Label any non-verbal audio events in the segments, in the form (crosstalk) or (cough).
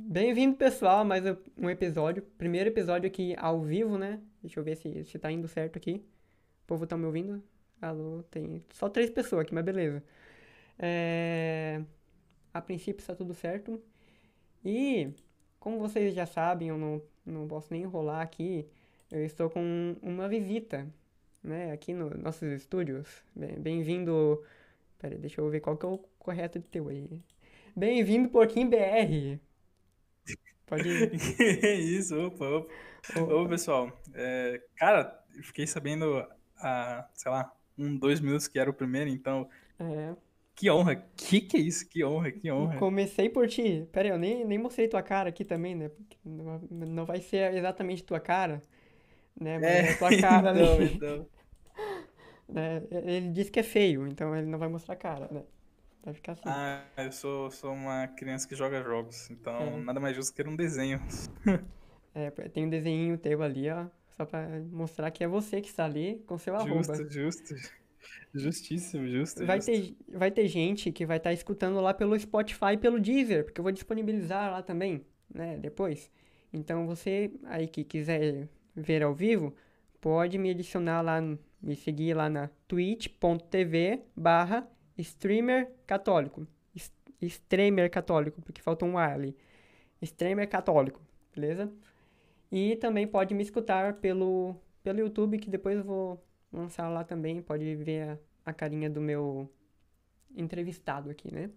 Bem-vindo, pessoal, a mais um episódio. Primeiro episódio aqui ao vivo, né? Deixa eu ver se, se tá indo certo aqui. O povo tá me ouvindo? Alô, tem só três pessoas aqui, mas beleza. É... A princípio está tudo certo. E, como vocês já sabem, eu não, não posso nem enrolar aqui. Eu estou com uma visita, né? Aqui nos nossos estúdios. Bem-vindo... Pera aí, deixa eu ver qual que é o correto de teu aí. Bem-vindo, Porquinho BR. Pode (laughs) ir. Isso, opa, opa. Ô, pessoal, é, cara, fiquei sabendo há, sei lá, um, dois minutos que era o primeiro, então. É. Que honra, que que é isso? Que honra, que honra. Comecei por ti. Pera aí, eu nem, nem mostrei tua cara aqui também, né? Porque não, vai ser exatamente tua cara, né? Mas é, é tua cara (laughs) então, ali. Então. né? Ele disse que é feio, então ele não vai mostrar a cara, né? Vai ficar assim. Ah, eu sou, sou uma criança que joga jogos, então é. nada mais justo que um desenho. (laughs) é, tem um desenho teu ali, ó, só pra mostrar que é você que está ali com seu justo, arroba. Justo, justo. Justíssimo, justo. Vai, justo. Ter, vai ter gente que vai estar tá escutando lá pelo Spotify e pelo Deezer, porque eu vou disponibilizar lá também, né, depois. Então você aí que quiser ver ao vivo, pode me adicionar lá, me seguir lá na twitch.tv barra streamer católico. Streamer católico, porque falta um A ali. Streamer católico, beleza? E também pode me escutar pelo, pelo YouTube, que depois eu vou lançar lá também. Pode ver a, a carinha do meu entrevistado aqui, né?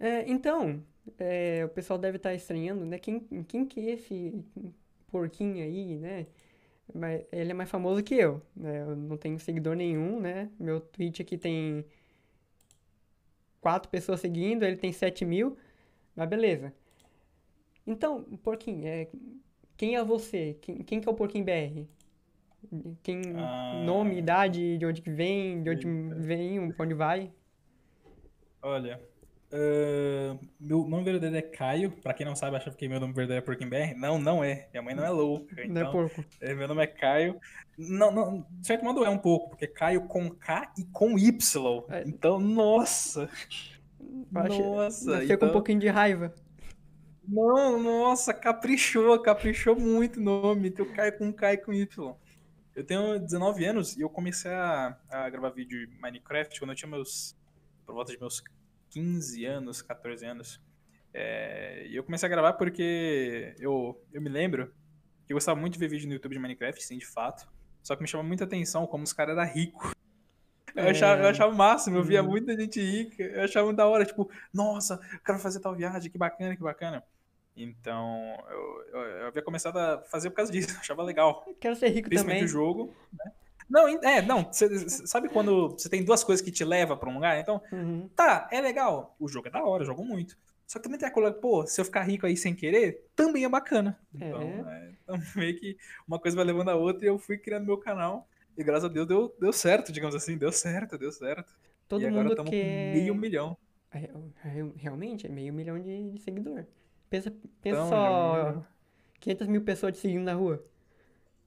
É, então, é, o pessoal deve estar estranhando, né? Quem, quem que é esse porquinho aí, né? Mas ele é mais famoso que eu, né? Eu não tenho seguidor nenhum, né? Meu tweet aqui tem quatro pessoas seguindo, ele tem 7 mil, mas beleza. Então, Porquinho, é, quem é você? Quem, quem que é o Porquinho BR? Quem, ah, nome, idade, de onde que vem, de onde vem, pra onde vai? Olha, Uh, meu nome verdadeiro é Caio. Pra quem não sabe, achava que meu nome verdadeiro é Porquinho BR. Não, não é. Minha mãe não é louca. Então, não é então, porco. É, meu nome é Caio. Não, não, de certo modo é um pouco, porque Caio com K e com Y. É. Então, nossa. Nossa. Nasceu então... com um pouquinho de raiva. Não, nossa, caprichou, caprichou muito o nome. Teu Caio com K e com Y. Eu tenho 19 anos e eu comecei a, a gravar vídeo de Minecraft quando eu tinha meus. por volta de meus 15 anos, 14 anos. É, e eu comecei a gravar porque eu, eu me lembro que eu gostava muito de ver vídeo no YouTube de Minecraft, sim, de fato. Só que me chamava muita atenção como os caras eram ricos. Eu, é... achava, eu achava o máximo, eu via uhum. muita gente rica, eu achava muito da hora, tipo, nossa, eu quero fazer tal viagem, que bacana, que bacana. Então, eu, eu, eu havia começado a fazer por causa disso, (laughs) eu achava legal. Quero ser rico Principalmente também. o jogo, né? Não, é, não. Cê, sabe quando você tem duas coisas que te levam pra um lugar? Então, uhum. tá, é legal. O jogo é da hora, eu jogo muito. Só que também tem a coisa, pô, se eu ficar rico aí sem querer, também é bacana. É. Então, é, então, (laughs) meio que uma coisa vai levando a outra e eu fui criando meu canal. E graças a Deus deu, deu certo, digamos assim. Deu certo, deu certo. Todo e mundo que... meio milhão. É, realmente, é meio milhão de, de seguidor. Pensa, pensa então, só 500 mil pessoas te seguindo na rua.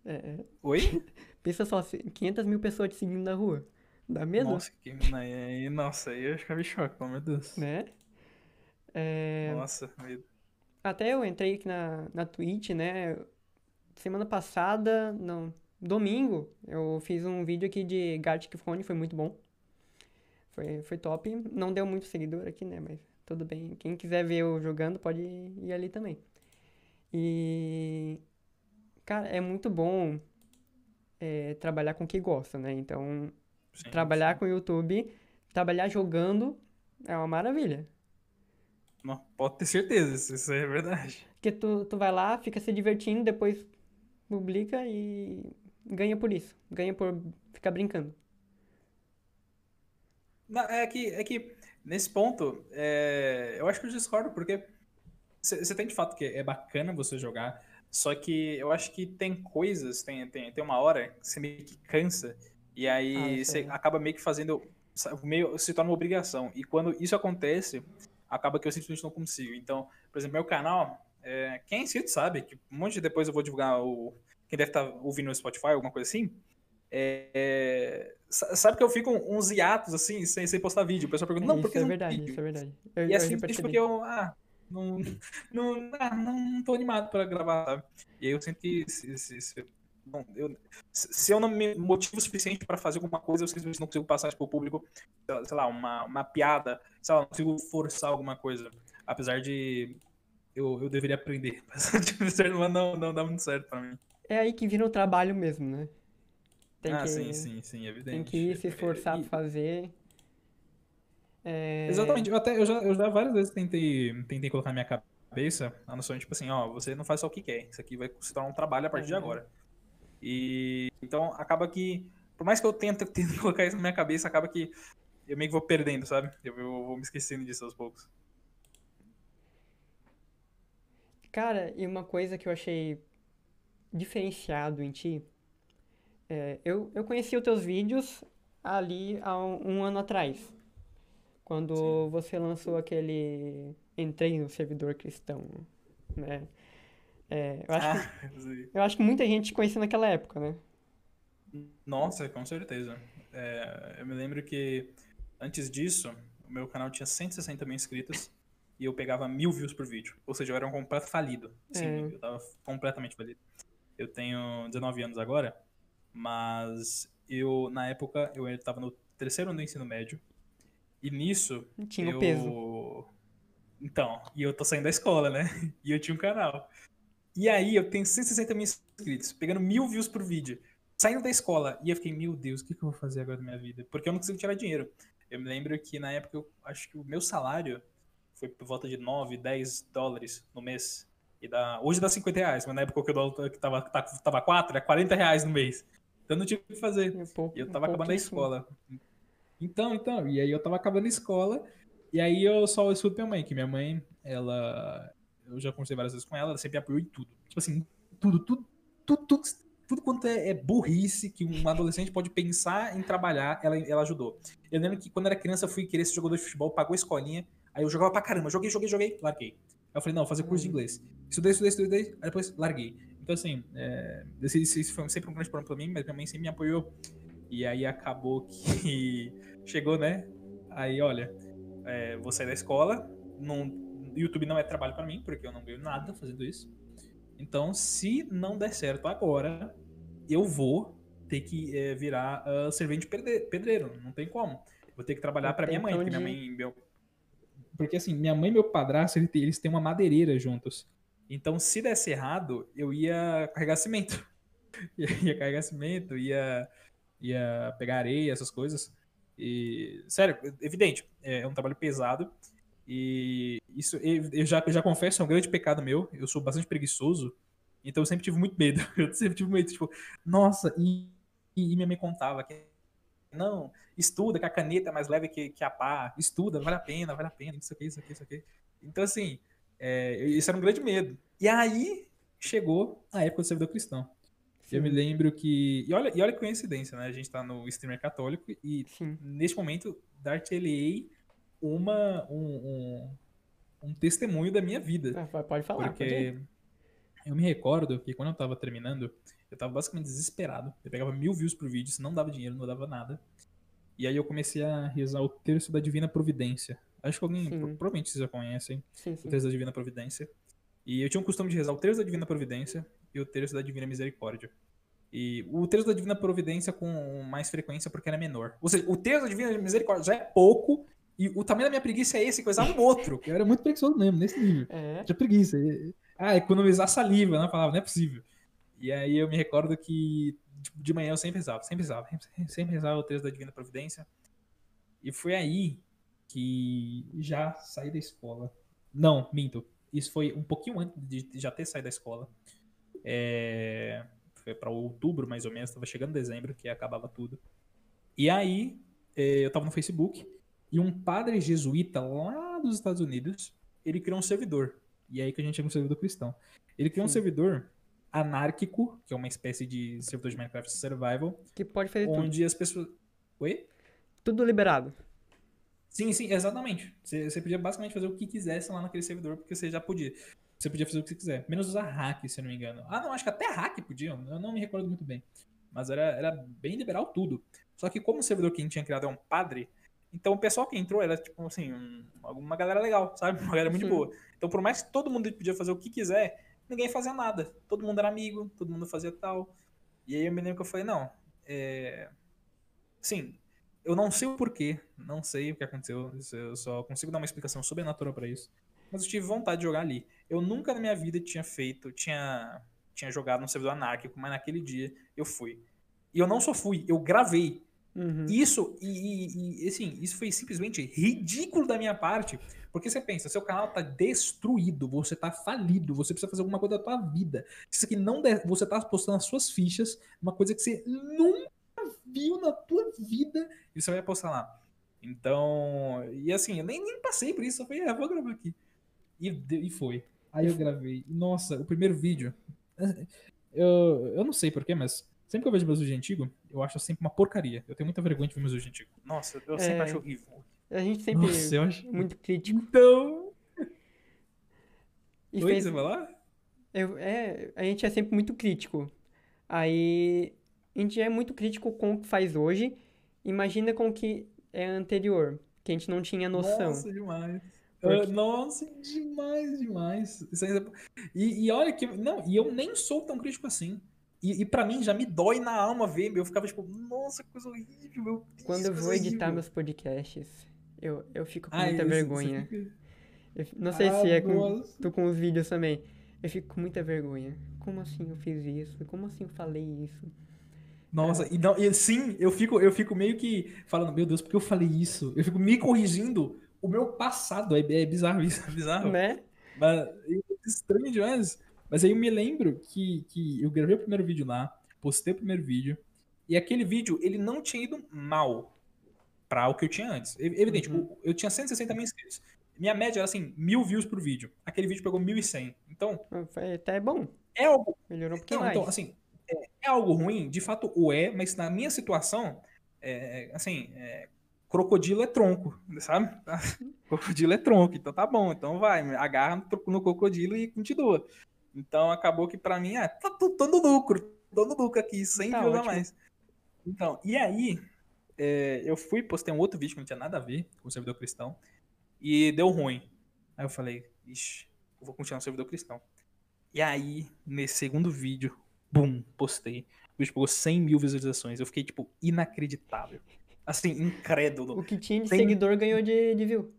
É... Oi? (laughs) Pensa só, 500 mil pessoas te seguindo na rua. Dá medo? Nossa, que, aí, nossa, aí eu ficava em choque, pelo meu Deus. Né? É... Nossa, medo. Até eu entrei aqui na, na Twitch, né? Semana passada, não, domingo, eu fiz um vídeo aqui de Gartic Phone, foi muito bom. Foi, foi top. Não deu muito seguidor aqui, né? Mas tudo bem. Quem quiser ver eu jogando pode ir ali também. E. Cara, é muito bom é, trabalhar com o que gosta, né? Então, sim, trabalhar sim. com o YouTube, trabalhar jogando é uma maravilha. Não, pode ter certeza, isso é verdade. Porque tu, tu vai lá, fica se divertindo, depois publica e ganha por isso. Ganha por ficar brincando. Não, é que, é que nesse ponto, é, eu acho que eu discordo, porque você tem de fato que é bacana você jogar só que eu acho que tem coisas, tem, tem, tem uma hora que você meio que cansa, e aí ah, você acaba meio que fazendo. Meio, se torna uma obrigação. E quando isso acontece, acaba que eu simplesmente não consigo. Então, por exemplo, meu canal, é, quem é inscrito sabe que um monte de depois eu vou divulgar o. Quem deve estar tá ouvindo no Spotify, alguma coisa assim. É, sabe que eu fico uns hiatos assim, sem, sem postar vídeo. O pessoal pergunta, não, isso por que é não verdade, vídeo? Isso é verdade. Eu, e é simplesmente porque eu. Ah, não, não, ah, não, não tô animado pra gravar, sabe? E aí eu que se, se, se, não, eu, se eu não me motivo o suficiente para fazer alguma coisa, eu simplesmente não consigo passar pro público, sei lá, uma, uma piada, sei lá, não consigo forçar alguma coisa. Apesar de eu, eu deveria aprender, (laughs) mas não, não dá muito certo pra mim. É aí que vira o trabalho mesmo, né? Tem ah, que, sim, sim, sim, evidente. Tem que se esforçar e... pra fazer. É... Exatamente, eu até eu já, eu já várias vezes tentei, tentei colocar na minha cabeça a noção de, tipo assim, ó, você não faz só o que quer, isso aqui vai se tornar um trabalho a partir de agora. E então acaba que, por mais que eu tente, (laughs) tente colocar isso na minha cabeça, acaba que eu meio que vou perdendo, sabe? Eu, eu vou me esquecendo disso aos poucos. Cara, e uma coisa que eu achei diferenciado em ti, é, eu, eu conheci os teus vídeos ali há um, um ano atrás, quando Sim. você lançou aquele Entrei no Servidor Cristão, né? É, eu, acho ah, que, (laughs) eu acho que muita gente conhecia naquela época, né? Nossa, com certeza. É, eu me lembro que antes disso, o meu canal tinha 160 mil inscritos e eu pegava mil views por vídeo. Ou seja, eu era um completo falido. Sim, é. eu tava completamente falido. Eu tenho 19 anos agora, mas eu, na época, eu estava no terceiro ano do ensino médio. E nisso. Tinha eu... peso. Então, e eu tô saindo da escola, né? (laughs) E eu tinha um canal. E aí eu tenho 160 mil inscritos, pegando mil views por vídeo, saindo da escola. E eu fiquei, meu Deus, o que, que eu vou fazer agora da minha vida? Porque eu não consigo tirar dinheiro. Eu me lembro que na época eu acho que o meu salário foi por volta de 9, 10 dólares no mês. E dá, hoje dá 50 reais, mas na época que o dólar tava, tava 4, é 40 reais no mês. Então não tinha o que fazer. É pouco, e eu tava acabando a escola. Então, então, e aí eu tava acabando a escola, e aí eu só escuto minha mãe, que minha mãe, ela eu já conversei várias vezes com ela, ela sempre apoiou em tudo. Tipo assim, tudo, tudo, tudo, tudo, tudo quanto é, é, burrice que um adolescente pode pensar em trabalhar, ela, ela ajudou. Eu lembro que quando era criança eu fui querer ser jogador de futebol, pagou a escolinha, aí eu jogava pra caramba, joguei, joguei, joguei, larguei. Aí eu falei, não, vou fazer curso de uhum. inglês. Estudei, estudei, estudei, aí depois larguei. Então, assim, é, esse, esse foi sempre um grande problema pra mim, mas minha mãe sempre me apoiou. E aí acabou que (laughs) chegou, né? Aí, olha, é, vou sair da escola, não, YouTube não é trabalho para mim, porque eu não ganho nada fazendo isso. Então, se não der certo agora, eu vou ter que é, virar uh, servente pedreiro. Não tem como. Vou ter que trabalhar para minha mãe, porque minha mãe. Meu... Porque assim, minha mãe e meu padrasto, eles têm uma madeireira juntos. Então, se desse errado, eu ia carregar cimento. (laughs) ia carregar cimento, ia, ia pegar areia, essas coisas. E, sério, evidente, é um trabalho pesado. E isso eu já, eu já confesso, é um grande pecado meu. Eu sou bastante preguiçoso, então eu sempre tive muito medo. (laughs) Eu sempre tive medo, tipo, nossa, e, e minha mãe contava que não, estuda, que a caneta é mais leve que, que a pá, estuda, vale a pena, vale a pena, isso aqui, isso aqui, isso aqui. Então, assim, é, isso era um grande medo. E aí chegou a época do servidor cristão. Sim. Eu me lembro que. E olha, e olha que coincidência, né? A gente tá no streamer católico e Sim. neste momento, Dartelei uma, um, um, um, testemunho da minha vida. Ah, pode falar. Porque pode eu me recordo que quando eu tava terminando, eu tava basicamente desesperado. Eu pegava mil views por vídeo, se não dava dinheiro, não dava nada. E aí eu comecei a rezar o terço da Divina Providência. Acho que alguém, sim. provavelmente vocês já conhecem, sim, sim. o terço da Divina Providência. E eu tinha um costume de rezar o terço da Divina Providência e o terço da Divina Misericórdia. E o terço da Divina Providência com mais frequência porque era menor. Ou seja, o terço da Divina Misericórdia já é pouco e o tamanho da minha preguiça é esse, coisava um outro. Eu era muito preguiçoso mesmo, nesse nível. É. Tinha preguiça. Ah, economizar saliva na palavra, não é possível. E aí eu me recordo que de manhã eu sempre rezava, sempre rezava, sempre rezava o texto da Divina Providência. E foi aí que já saí da escola. Não, minto. Isso foi um pouquinho antes de já ter saído da escola. É... Foi para outubro, mais ou menos, estava chegando dezembro, que acabava tudo. E aí, é, eu tava no Facebook e um padre jesuíta lá dos Estados Unidos, ele criou um servidor. E é aí que a gente chama de servidor cristão. Ele criou Sim. um servidor anárquico, que é uma espécie de servidor de Minecraft Survival. Que pode fazer onde tudo. As pessoas... Oi? Tudo liberado. Sim, sim, exatamente. Você, você podia basicamente fazer o que quisesse lá naquele servidor, porque você já podia. Você podia fazer o que você quiser. Menos usar hack, se eu não me engano. Ah, não, acho que até hack podiam. Eu não me recordo muito bem. Mas era, era bem liberal tudo. Só que como o servidor que a gente tinha criado é um padre, Então o pessoal que entrou era, tipo assim, um, uma galera legal, sabe? Uma galera muito Sim. boa. Então, por mais que todo mundo podia fazer o que quiser, ninguém fazia nada. Todo mundo era amigo, todo mundo fazia tal. E aí eu me lembro que eu falei, não, é. Sim, eu não sei o porquê, não sei o que aconteceu, eu só consigo dar uma explicação sobrenatural pra isso. Mas eu tive vontade de jogar ali. Eu nunca na minha vida tinha feito, tinha, tinha jogado no servidor anárquico, mas naquele dia eu fui. E eu não só fui, eu gravei. Uhum. Isso, e, e- e, assim, isso foi simplesmente ridículo da minha parte. Porque você pensa, seu canal tá destruído, você tá falido, você precisa fazer alguma coisa da tua vida. Isso aqui não der, você tá postando as suas fichas, uma coisa que você nunca viu na tua vida, e você vai postar lá. Então, e assim, eu nem, nem passei por isso, eu falei, é, vou gravar aqui. E, e foi. Aí eu gravei. Nossa, o primeiro vídeo. (laughs) Eu, eu não sei porquê, mas sempre que eu vejo meus vídeos antigos, eu acho sempre uma porcaria. Eu tenho muita vergonha de ver meus vídeos antigos. Nossa, eu sempre É. acho horrível. A gente sempre Nossa, eu acho. muito crítico. Então. E Oi, fez, você vai lá? eu- é, a gente é sempre muito crítico. Aí a gente é muito crítico com o que faz hoje. Imagina com o que é anterior, que a gente não tinha noção. Nossa, demais. Porque- Ah, Nossa, demais, demais. É- E, e olha que. Não, e eu nem sou tão crítico assim. E, e pra mim já me dói na alma ver. Eu ficava tipo, nossa, coisa horrível. Meu Deus, Quando eu vou editar horrível. meus podcasts, eu, eu fico com Ai, muita vergonha. fica- Eu não sei Ah, se é com, nossa. tu com os vídeos também. Eu fico com muita vergonha. Como assim eu fiz isso? Como assim eu falei isso? Nossa, e, não, e sim, eu fico, eu fico meio que falando, meu Deus, por que eu falei isso? Eu fico me corrigindo o meu passado. É, é bizarro isso, (laughs) é bizarro. Né? Mas é estranho demais. Mas aí eu me lembro que, que eu gravei o primeiro vídeo lá, postei o primeiro vídeo, e aquele vídeo, ele não tinha ido mal pra o que eu tinha antes. Ev- Evidente, Uhum. eu tinha 160 mil inscritos. Minha média era assim, mil views por vídeo. Aquele vídeo pegou 1.100. Então, Foi até bom. é algo Melhorou um pouquinho não, mais. então, assim, é, é algo ruim, de fato o é, mas na minha situação, é, assim, é, crocodilo é tronco, sabe? (laughs) crocodilo é tronco, então tá bom, então vai, agarra no, no crocodilo e continua. Então acabou que pra mim, ah, tá tudo dando lucro, dando lucro aqui, sem Tá ótimo. mais. Então, e aí, é, eu fui, postei um outro vídeo que não tinha nada a ver com o servidor cristão, e deu ruim. Aí eu falei, ixi, eu vou continuar no servidor cristão. E aí, nesse segundo vídeo, bum, postei. O vídeo pegou 100 mil visualizações. Eu fiquei, tipo, inacreditável. Assim, incrédulo. O que tinha de Tem- seguidor ganhou de, de view.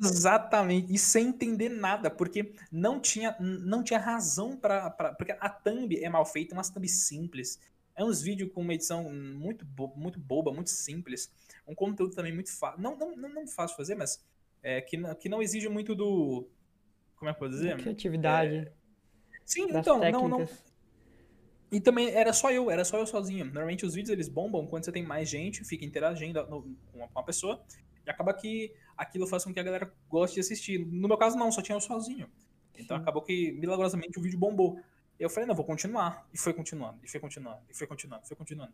Exatamente. E sem entender nada, porque não tinha, não tinha razão pra, pra. Porque a thumb é mal feita, umas thumb simples. É uns vídeos com uma edição muito, bo- muito boba, muito simples. Um conteúdo também muito fácil. Não, não, não, não fácil de fazer, mas é, que, não- que não exige muito do. Como é que eu posso dizer? Criatividade, Sim, das então, não, não, técnicas. E também era só eu, era só eu sozinho. Normalmente os vídeos eles bombam quando você tem mais gente, fica interagindo com uma- pessoa, e acaba que aquilo faz com que a galera goste de assistir. No meu caso, não, só tinha eu sozinho. Então Sim. acabou que, milagrosamente, o vídeo bombou. E eu falei, não, vou continuar. E foi continuando, e foi continuando, e foi continuando, e foi continuando.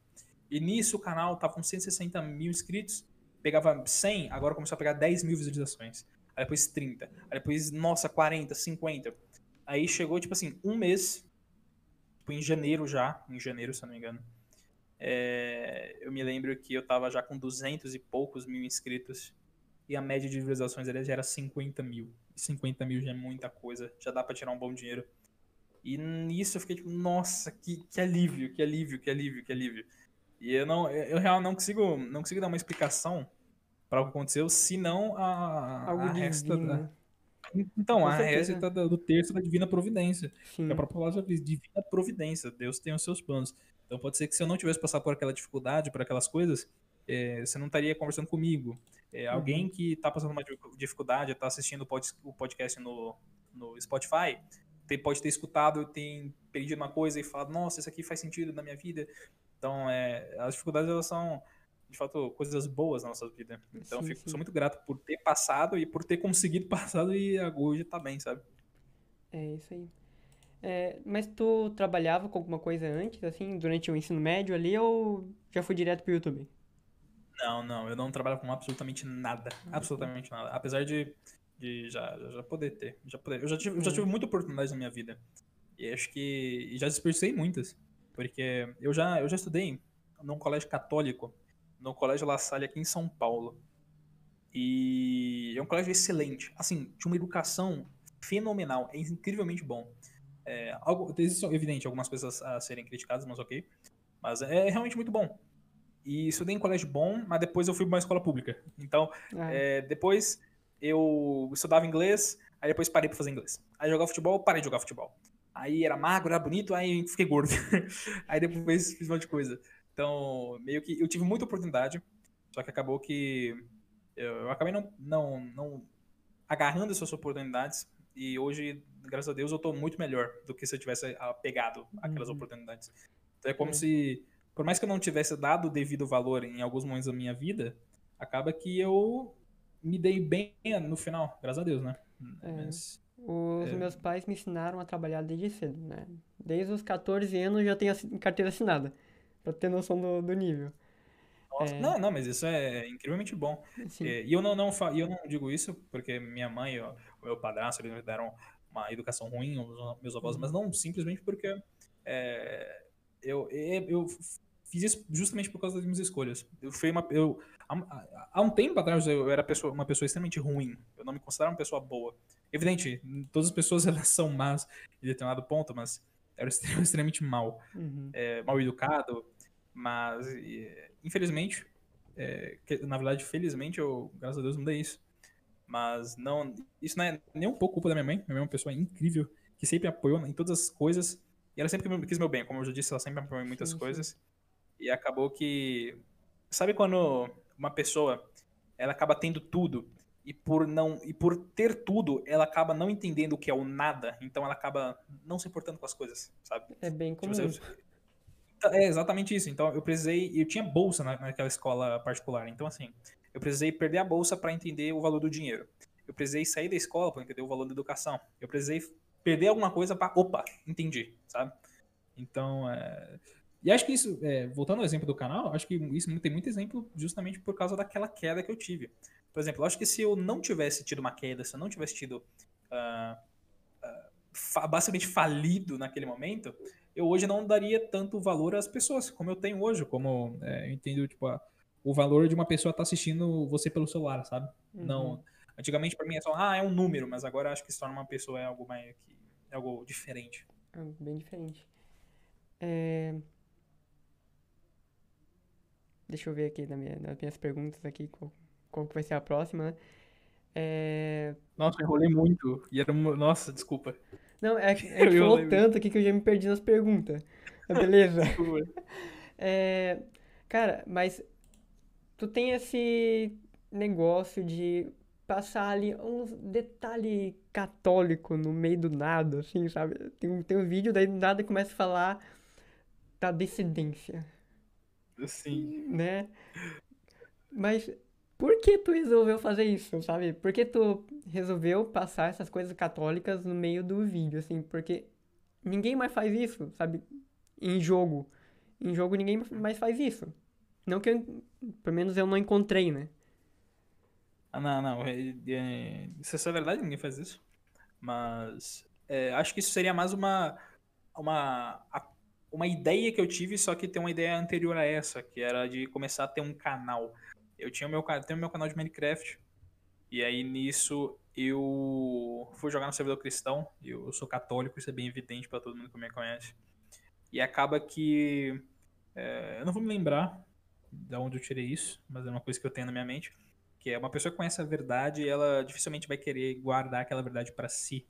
E nisso o canal tava com 160 mil inscritos, pegava 100, agora começou a pegar 10 mil visualizações. Aí depois 30, aí depois, nossa, 40, 50. Aí chegou, tipo assim, um mês, tipo, em janeiro já, em janeiro, se eu não me engano. É, eu me lembro que eu tava já com 200 e poucos mil inscritos e a média de visualizações ali já era 50 mil. E 50 mil já é muita coisa, já dá pra tirar um bom dinheiro. E nisso eu fiquei tipo, nossa, que, que alívio, que alívio, que alívio, que alívio. E eu não, eu real não consigo, não consigo dar uma explicação para o que aconteceu, senão a, Algo a resta da, divino. Então, a certeza. do terço da divina providência. Sim. Que a própria palavra diz, divina providência. Deus tem os seus planos. Então pode ser que se eu não tivesse passado por aquela dificuldade, por aquelas coisas, eh, você não estaria conversando comigo. Eh, alguém que está passando uma dificu- dificuldade, está assistindo o pod- o podcast no, no Spotify, pode ter escutado, tem perdido uma coisa e falado, nossa, isso aqui faz sentido na minha vida. Então, é, as dificuldades, elas são, de fato, coisas boas na nossa vida. Então, eu Sim, fico, sim. sou muito grato por ter passado e por ter conseguido (laughs) passado e hoje tá bem, sabe? É isso aí. É, mas tu trabalhava com alguma coisa antes, assim, durante o ensino médio ali, ou já foi direto pro YouTube? Não, não, eu não trabalho com absolutamente nada. Absolutamente nada. Apesar de, de já, já poder ter. Já poder. Eu, já tive, eu já tive muita oportunidade na minha vida. E acho que. E já desperdicei muitas. Porque eu já, eu já estudei num colégio católico, no colégio La Salle aqui em São Paulo. E é um colégio excelente. Assim, de uma educação fenomenal. É incrivelmente bom. É, algo, existe, evidente, algumas coisas a serem criticadas, mas ok. Mas é realmente muito bom. E estudei em colégio bom, mas depois eu fui para uma escola pública. Então, ah. é, depois eu estudava inglês, aí depois parei para fazer inglês. Aí jogava futebol, parei de jogar futebol. Aí era magro, era bonito, aí fiquei gordo. (laughs) aí depois fiz um monte de coisa. Então, meio que eu tive muita oportunidade, só que acabou que eu, acabei não, não, não agarrando essas oportunidades e hoje, graças a Deus, eu estou muito melhor do que se eu tivesse pegado aquelas uhum. oportunidades. Então é como uhum. se, por mais que eu não tivesse dado o devido valor em alguns momentos da minha vida, acaba que eu me dei bem no final, graças a Deus, né? É. Mas, os é... meus pais me ensinaram a trabalhar desde cedo, né? Desde os 14 anos eu já tenho carteira assinada, pra ter noção do, do nível. Nossa, é... Não, não, mas isso é incrivelmente bom. É, e eu não, não, eu não digo isso porque minha mãe, o meu padrasto, eles me deram uma educação ruim, meus avós, uhum. mas não simplesmente porque é, eu, eu fiz isso justamente por causa das minhas escolhas. Eu fui uma, eu, há, há um tempo atrás eu era pessoa, uma pessoa extremamente ruim. Eu não me considerava uma pessoa boa. Evidente, todas as pessoas (laughs) elas são más em determinado ponto, mas era (laughs) extremamente mal, uhum. é, mal educado, mas infelizmente, é, na verdade, felizmente, eu, graças a Deus, mudei isso. Mas não, isso não é nem um pouco culpa da minha mãe. Minha mãe é uma pessoa incrível, que sempre apoiou em todas as coisas. E ela sempre quis meu bem, como eu já disse, ela sempre apoiou em muitas sim, coisas. Sim. E acabou que. Sabe quando uma pessoa ela acaba tendo tudo e por não e por ter tudo ela acaba não entendendo o que é o nada então ela acaba não se importando com as coisas sabe é bem tipo, comum tipo, é exatamente isso. Então eu precisei, eu tinha bolsa na, naquela escola particular. Então assim, eu precisei perder a bolsa para entender o valor do dinheiro. Eu precisei sair da escola para entender o valor da educação. Eu precisei perder alguma coisa para, opa, entendi, sabe? Então, é... e acho que isso, é, voltando ao exemplo do canal, acho que isso tem muito exemplo justamente por causa daquela queda que eu tive. Por exemplo, acho que se eu não tivesse tido uma queda, se eu não tivesse tido uh, uh, basicamente falido naquele momento, eu hoje não daria tanto valor às pessoas como eu tenho hoje, como é, eu entendo tipo, a, o valor de uma pessoa estar tá assistindo você pelo celular, sabe? Uhum. Não, antigamente para mim é só, ah, é um número, mas agora acho que se torna uma pessoa é algo mais que é algo diferente. É bem diferente. É... Deixa eu ver aqui na minha, nas minhas perguntas aqui qual, qual que vai ser a próxima, né? É... Nossa, eu enrolei muito. E era uma... Nossa, desculpa. Não, é, que (laughs) a gente falou tanto aqui que eu já me perdi nas perguntas. Beleza. (laughs) é, cara, mas tu tem esse negócio de passar ali uns detalhe católico no meio do nada, assim, sabe? Tem um, tem um vídeo, daí do nada começa a falar da dissidência. Sim. Né? Mas por que tu resolveu fazer isso, sabe? Por que tu resolveu passar essas coisas católicas no meio do vídeo, assim? Porque ninguém mais faz isso, sabe? Em jogo. Em jogo ninguém mais faz isso. Não que eu, pelo menos eu não encontrei, né? Ah, não, não. É, é, isso é verdade, ninguém faz isso. Mas é, acho que isso seria mais uma, uma, uma ideia que eu tive, só que tem uma ideia anterior a essa, que era de começar a ter um canal eu tinha meu, tenho meu canal de Minecraft. E aí nisso eu fui jogar no servidor cristão. Eu sou católico, isso é bem evidente para todo mundo que me conhece. E acaba que. É, eu não vou me lembrar de onde eu tirei isso, mas é uma coisa que eu tenho na minha mente. Que é uma pessoa que conhece a verdade ela dificilmente vai querer guardar aquela verdade para si.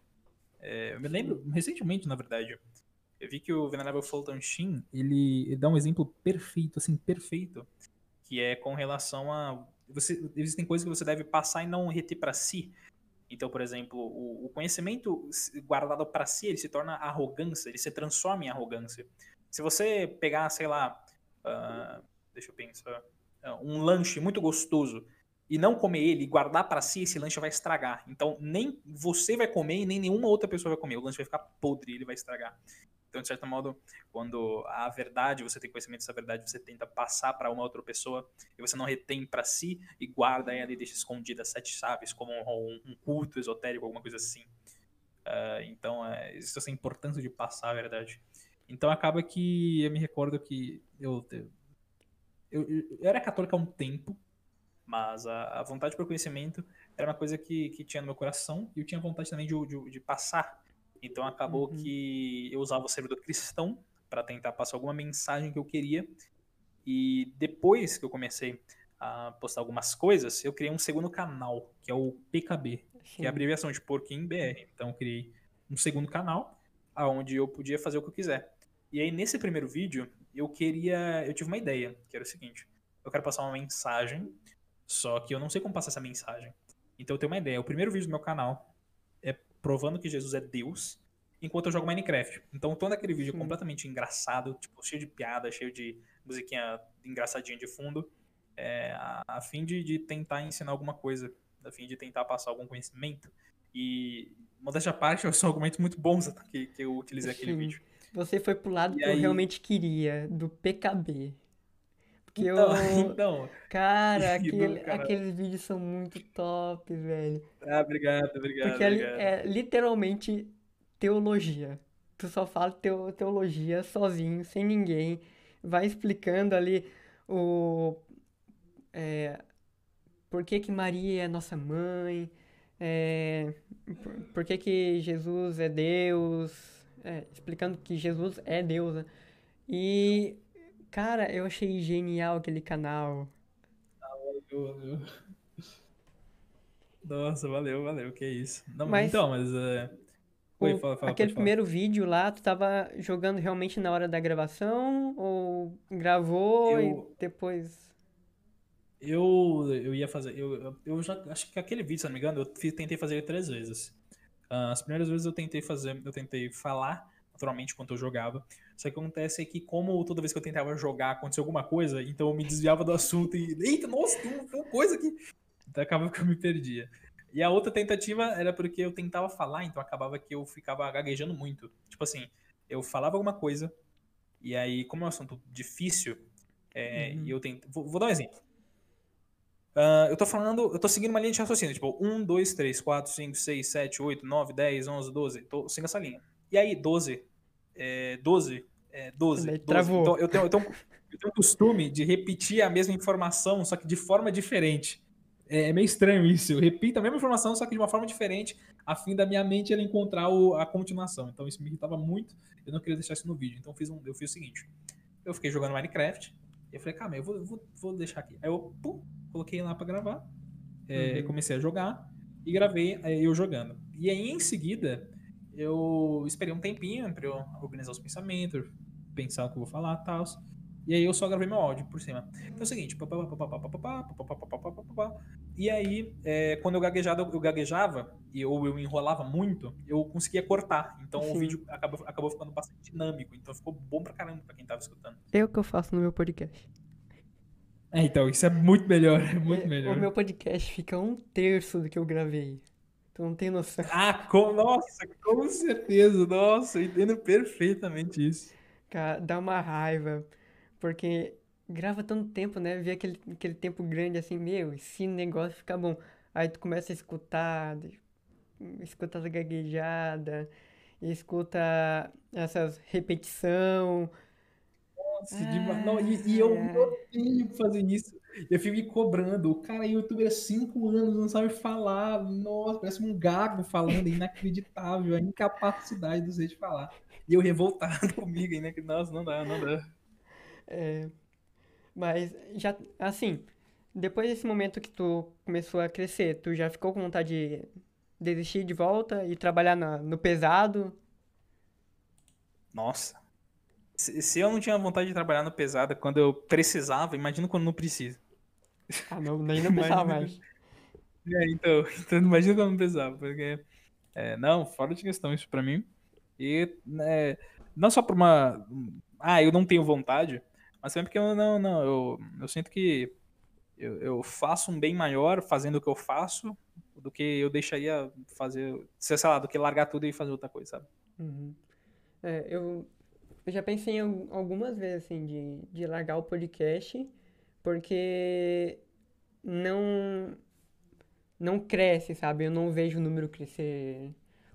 É, eu me lembro, recentemente, na verdade, eu vi que o Venerável Fulton Sheen, ele, ele dá um exemplo perfeito, assim, perfeito que é com relação a você existem coisas que você deve passar e não reter para si. Então, por exemplo, o, o conhecimento guardado para si, ele se torna arrogância, ele se transforma em arrogância. Se você pegar, sei lá, uh, deixa eu pensar, uh, um lanche muito gostoso e não comer ele e guardar para si, esse lanche vai estragar. Então, nem você vai comer e nem nenhuma outra pessoa vai comer. O lanche vai ficar podre, ele vai estragar. Então, de certo modo, quando a verdade, você tem conhecimento dessa verdade, você tenta passar para uma outra pessoa e você não retém para si e guarda ela e deixa escondida sete chaves, como um, um culto esotérico, alguma coisa assim. Uh, então, é, isso é a importância de passar a verdade. Então, acaba que eu me recordo que eu, eu, eu, era católico há um tempo, Mas a, a vontade por conhecimento era uma coisa que, que tinha no meu coração e eu tinha vontade também de, de, de passar. Então acabou Uhum. que eu usava o servidor cristão para tentar passar alguma mensagem que eu queria. E depois que eu comecei a postar algumas coisas, eu criei um segundo canal, que é o PKB, que Sim. é a abreviação de Porquinho BR. Então eu criei um segundo canal, aonde eu podia fazer o que eu quiser. E aí nesse primeiro vídeo, eu queria, eu tive uma ideia, que era o seguinte: eu quero passar uma mensagem, só que eu não sei como passar essa mensagem. Então eu tenho uma ideia. O primeiro vídeo do meu canal é provando que Jesus é Deus, enquanto eu jogo Minecraft. Então todo aquele vídeo Sim. completamente engraçado, tipo cheio de piada, cheio de musiquinha engraçadinha de fundo, é, a, a fim de, de tentar ensinar alguma coisa, a fim de tentar passar algum conhecimento. E, modéstia à parte, são argumentos muito bons que, que eu utilizei aquele vídeo. Você foi pro lado E que eu aí- realmente queria, do PKB. Porque eu. Então, (laughs) então Cara, (laughs) E do aquele- cara- aqueles vídeos são muito top, velho. ah, obrigado, obrigado, Porque ali obrigado. é literalmente teologia. Tu só fala teo- teologia sozinho, sem ninguém. Vai explicando ali o. É, por que que Maria é nossa mãe. É, por, por que que Jesus é Deus. é, explicando que Jesus é Deus, né? E. Cara, eu achei genial aquele canal. Valeu, valeu. Nossa, valeu, valeu, que isso. Não, Mas- então, mas. é, Oi, fala, fala, aquele primeiro vídeo lá, tu tava jogando realmente na hora da gravação? Ou gravou Eu- e depois. Eu, eu ia fazer. Eu, eu- já. Acho que aquele vídeo, se não me engano, eu tentei fazer ele três vezes. Ah, as primeiras vezes eu tentei fazer. Eu tentei falar naturalmente enquanto eu jogava. Só que acontece é que, como toda vez que eu tentava jogar aconteceu alguma coisa, então eu me desviava do assunto e. Eita, nossa, tem uma, coisa aqui. Então acaba que eu me perdia. E a outra tentativa era porque eu tentava falar, então acabava que eu ficava gaguejando muito. Tipo assim, eu falava alguma coisa, e aí, como é um assunto difícil, é, Uhum. e eu tento. Vou, vou dar um exemplo. Ah, eu tô falando, eu tô seguindo uma linha de raciocínio, tipo 1, 2, 3, 4, 5, 6, 7, 8, 9, 10, 11, 12. Tô seguindo essa linha. E aí, 12, é, 12, é, 12, Daí 12. travou. Então, eu tenho, eu, tenho, eu tenho o costume de repetir a mesma informação, só que de forma diferente. É, é meio estranho isso. Eu repito a mesma informação, só que de uma forma diferente, a fim da minha mente ela encontrar o- a continuação. Então isso me irritava muito, eu não queria deixar isso no vídeo. Então eu fiz, um, eu fiz o seguinte: eu fiquei jogando Minecraft, e eu falei, calma, eu vou, vou, vou deixar aqui. Aí eu pum, coloquei lá pra gravar, é, Uhum. comecei a jogar e gravei é, eu jogando. E aí em seguida, eu esperei um tempinho pra eu organizar os pensamentos, pensar o que eu vou falar e tal. E aí eu só gravei meu áudio por cima. Então é o seguinte. E aí, é, quando eu gaguejava, eu gaguejava, e ou eu enrolava muito, eu conseguia cortar. Então Sim. o vídeo acabou, acabou ficando bastante dinâmico. Então ficou bom pra caramba pra quem tava escutando. É o que eu faço no meu podcast. É, então, isso é muito melhor, é muito melhor. O meu podcast fica um terço do que eu gravei. Tu não tem noção. Ah, com, nossa, com certeza, nossa, eu entendo perfeitamente isso. Cara, dá uma raiva. Porque grava tanto tempo, né? Ver aquele, aquele tempo grande assim, meu, esse negócio fica bom. Aí tu começa a escutar, escuta as gaguejadas, escuta essas repetição. Nossa, demais. Não, e, e eu Ah. odeio fazer isso. Eu fico me cobrando. O cara é youtuber há 5 anos, não sabe falar. Nossa, parece um gago falando, é inacreditável. A incapacidade do de falar. E eu revoltado (laughs) comigo, né? Nossa, não dá, não dá. É, mas já, assim, depois desse momento que tu começou a crescer, tu já ficou com vontade de desistir de volta e trabalhar na- no pesado? Nossa. Se, se eu não tinha vontade de trabalhar no pesado quando eu precisava, imagina quando não precisa. Ah, não, nem não Imagina. mais. É, então, (laughs) então imagina quando não precisava, porque é, não, fora de questão isso pra mim. E né, não só por uma. Ah, eu não tenho vontade, mas também porque eu não, não, eu, eu sinto que eu, eu faço um bem maior fazendo o que eu faço do que eu deixaria fazer, sei lá, do que largar tudo e fazer outra coisa, sabe? Uhum. É, eu, eu já pensei algumas vezes, assim, de, de largar o podcast, porque não, não cresce, sabe? Eu não vejo o número crescer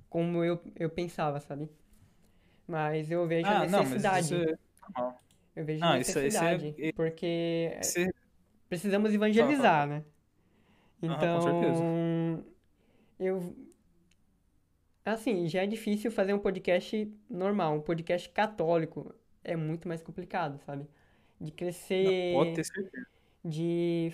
como eu, eu pensava, sabe? Mas eu vejo a Ah, não, mas necessidade. isso é normal. Eu vejo Ah, isso- isso é- necessidade, porque Você- precisamos evangelizar, né? Então, com certeza. eu assim, já é difícil fazer um podcast normal, um podcast católico é muito mais complicado, sabe? De Não, pode crescer, ter certeza. de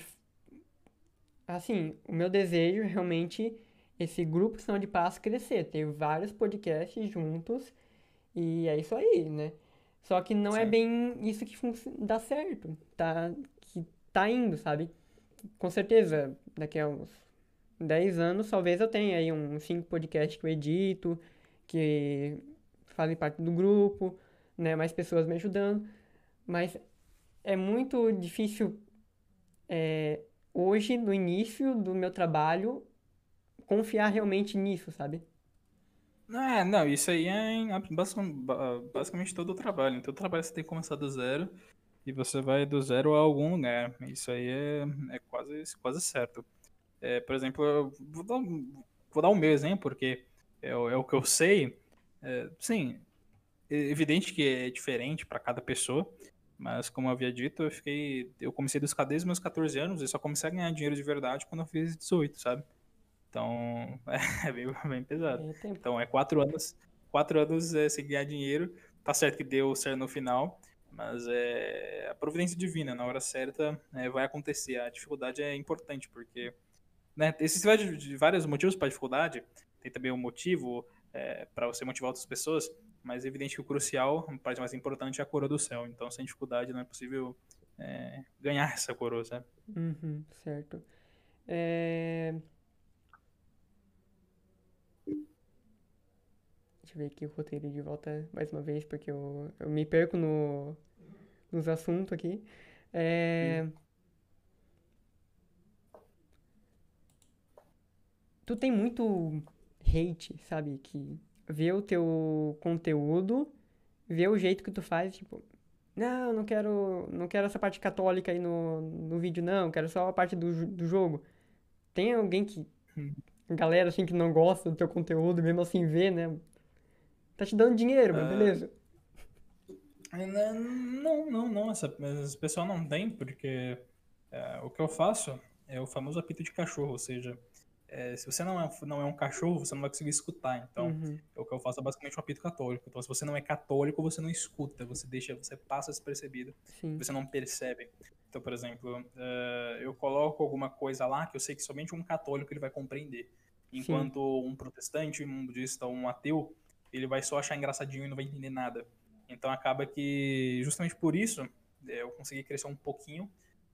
assim, o meu desejo é realmente esse grupo Sinal de Paz crescer, ter vários podcasts juntos e é isso aí, né? Só que não é Sim. bem isso que dá certo, tá? Que tá indo, sabe? Com certeza, daqui a uns 10 anos, talvez eu tenha aí uns 5 podcasts que eu edito, que fazem parte do grupo, né? Mais pessoas me ajudando, mas é muito difícil é, hoje, no início do meu trabalho, confiar realmente nisso, sabe? Ah, não, isso aí é em basicamente, todo o trabalho. Em todo trabalho você tem que começar do zero e você vai do zero a algum lugar. Isso aí é, é quase, quase certo. É, por exemplo, eu vou dar, vou dar o meu exemplo, porque é, o é o que eu sei. É, sim, é evidente que é diferente para cada pessoa, mas como eu havia dito, eu fiquei, eu comecei a buscar desde meus 14 anos e só comecei a ganhar dinheiro de verdade quando eu fiz 18, sabe? Então, (laughs) é bem, bem pesado. É. Então é quatro anos, quatro anos é, sem ganhar dinheiro. Tá certo que deu certo no final, mas é a providência divina, na hora certa é, vai acontecer. A dificuldade é importante, porque né, existem vários, motivos para dificuldade. Tem também um motivo para você motivar outras pessoas, mas é evidente que o crucial, a parte mais importante é a coroa do céu. Então, sem dificuldade, não é possível é, ganhar essa coroa, sabe? Uhum, certo. É... Deixa eu ver aqui o roteiro de volta mais uma vez, porque eu, eu me perco no, nos assuntos aqui. É... Tu tem muito hate, sabe? Que vê o teu conteúdo, vê o jeito que tu faz, tipo, não, não quero, não quero essa parte católica aí no, no vídeo, não, quero só a parte do, do jogo. Tem alguém que, Hum. galera assim que não gosta do teu conteúdo, mesmo assim vê, né? Tá te dando dinheiro, mas Ah, beleza. Não, não, não. Essa, esse pessoal não tem, porque é, o que eu faço é o famoso apito de cachorro, ou seja, é, se você não é, não é um cachorro, você não vai conseguir escutar. Então, Uhum, o que eu faço é basicamente um apito católico. Então, se você não é católico, você não escuta, você deixa, você passa despercebido, sim. você não percebe. Então, por exemplo, é, eu coloco alguma coisa lá que eu sei que somente um católico ele vai compreender. Enquanto um protestante, um budista ou um ateu, ele vai só achar engraçadinho e não vai entender nada. Então acaba que, justamente por isso, é, eu consegui crescer um pouquinho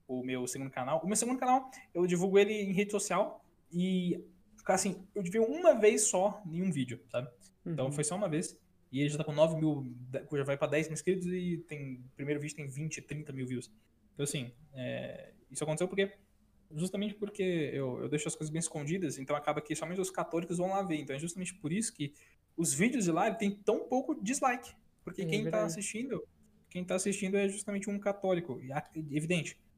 o meu segundo canal. O meu segundo canal, eu divulgo ele em rede social e, assim, eu divulgo uma vez só em um vídeo, sabe? Então Uhum, foi só uma vez. E ele já tá com 9 mil, já vai pra 10 mil inscritos e tem, primeiro vídeo tem 20, 30 mil views. Então, assim, é, isso aconteceu porque, justamente porque eu, eu deixo as coisas bem escondidas, então acaba que somente os católicos vão lá ver. Então é justamente por isso que os vídeos de lá tem tão pouco dislike. Porque É quem tá verdade. assistindo, quem tá assistindo é justamente um católico. E, evidente, é,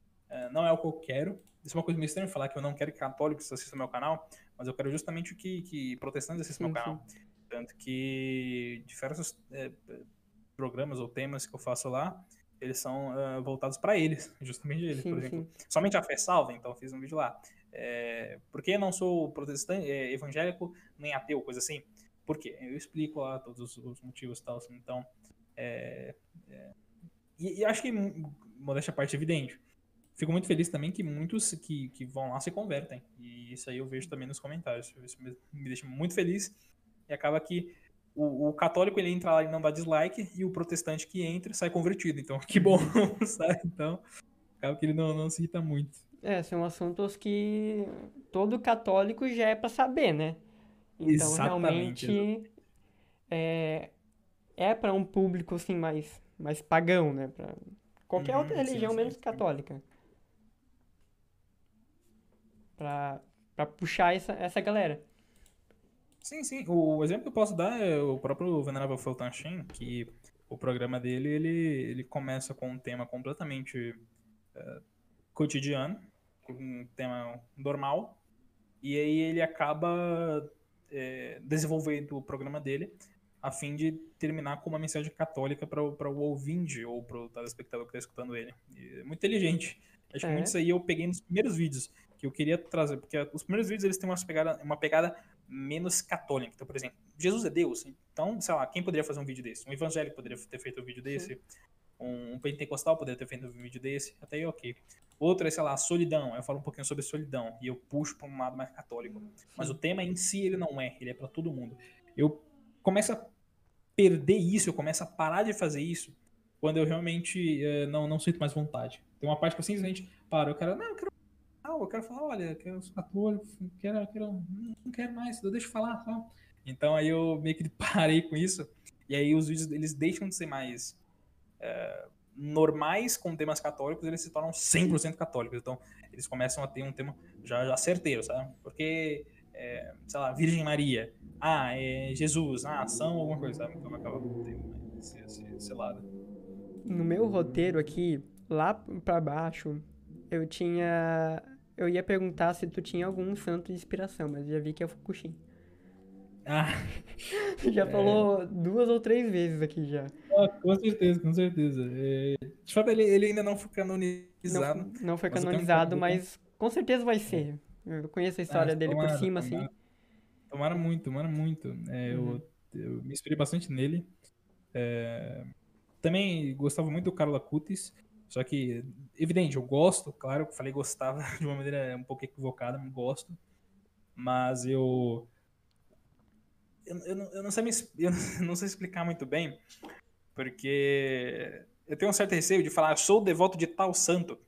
não é o que eu quero. Isso é uma coisa meio estranha falar que eu não quero que católicos assistam meu canal, mas eu quero justamente que, que protestantes assistam sim, meu sim. canal. Tanto que diversos é, programas ou temas que eu faço lá, eles são é, voltados para eles, (laughs) justamente eles. Por Sim, exemplo, sim. somente a fé salva, então eu fiz um vídeo lá. É, por que eu não sou protestante, é, evangélico, nem ateu, coisa assim? Por quê? Eu explico lá todos os, os motivos e tal. assim, Então, é, é, e, e acho que, mo- modéstia à parte, é evidente. Fico muito feliz também que muitos que, que vão lá se convertem. E isso aí eu vejo também nos comentários. Isso me, deixa muito feliz. E acaba que o, o católico ele entra lá e não dá dislike, e o protestante que entra sai convertido. Então, (laughs) que bom, (laughs) sabe? Então, acaba que ele não, não se irrita muito. É, são assuntos que todo católico já é pra saber, né? Então, Exatamente, realmente, é, é para um público, assim, mais, mais pagão, né? Pra qualquer outra Uhum, sim, religião sim, menos sim. católica. Pra puxar essa, essa galera. Sim, sim. O, exemplo que eu posso dar é o próprio Venerável Fulton Sheen, que o programa dele, ele, ele começa com um tema completamente eh, cotidiano, um tema normal, e aí ele acaba eh, desenvolvendo o programa dele a fim de terminar com uma mensagem católica para o ouvinte ou para o telespectador que está escutando ele. E é muito inteligente. Acho que É. muito isso aí eu peguei nos primeiros vídeos, que eu queria trazer, porque os primeiros vídeos eles têm uma pegada, uma pegada menos católica. Então, por exemplo, Jesus é Deus, então, sei lá, quem poderia fazer um vídeo desse? Um evangélico poderia ter feito um vídeo desse, um pentecostal poderia ter feito um vídeo desse, até aí ok. Outro é, sei lá, solidão, eu falo um pouquinho sobre solidão, e eu puxo para um lado mais católico. Mas o tema em si, ele não é, ele é para todo mundo. Eu começo a perder isso, eu começo a parar de fazer isso, quando eu realmente eh, não, não sinto mais vontade. Tem uma parte que eu simplesmente paro, eu quero, não, eu quero eu quero falar, olha, eu sou quero, quero, não quero mais, deixa eu falar, só. Então aí eu meio que (laughs) parei com isso, e aí os vídeos eles deixam de ser mais é, normais com temas católicos, eles se tornam 100% católicos. Então eles começam a ter um tema já, já certeiro, sabe? Porque, é, sei lá, Virgem Maria, ah, é Jesus, ah, ação, alguma coisa, sabe? Então acaba tendo esse, esse, esse lado. No meu roteiro aqui, lá para baixo, eu tinha eu ia perguntar se tu tinha algum santo de inspiração, mas já vi que é o Fukushima. Ah. (laughs) já é. falou duas ou três vezes aqui já. Ah, com certeza, com certeza. É, de fato, ele, ele ainda não foi canonizado. Não, não foi canonizado, mas com certeza vai ser. Eu conheço a história ah, dele tomara, por cima, assim. tomara, assim. Tomara muito, tomara muito. É, uhum. eu, eu, me inspirei bastante nele. É, também gostava muito do Carla Cutis. Só que, evidente, eu gosto, claro, falei gostava (laughs) de uma maneira um pouco equivocada, mas gosto. Mas eu. Eu, eu, eu, não sei me, (laughs) eu não sei explicar muito bem, porque eu tenho um certo receio de falar, sou devoto de tal santo.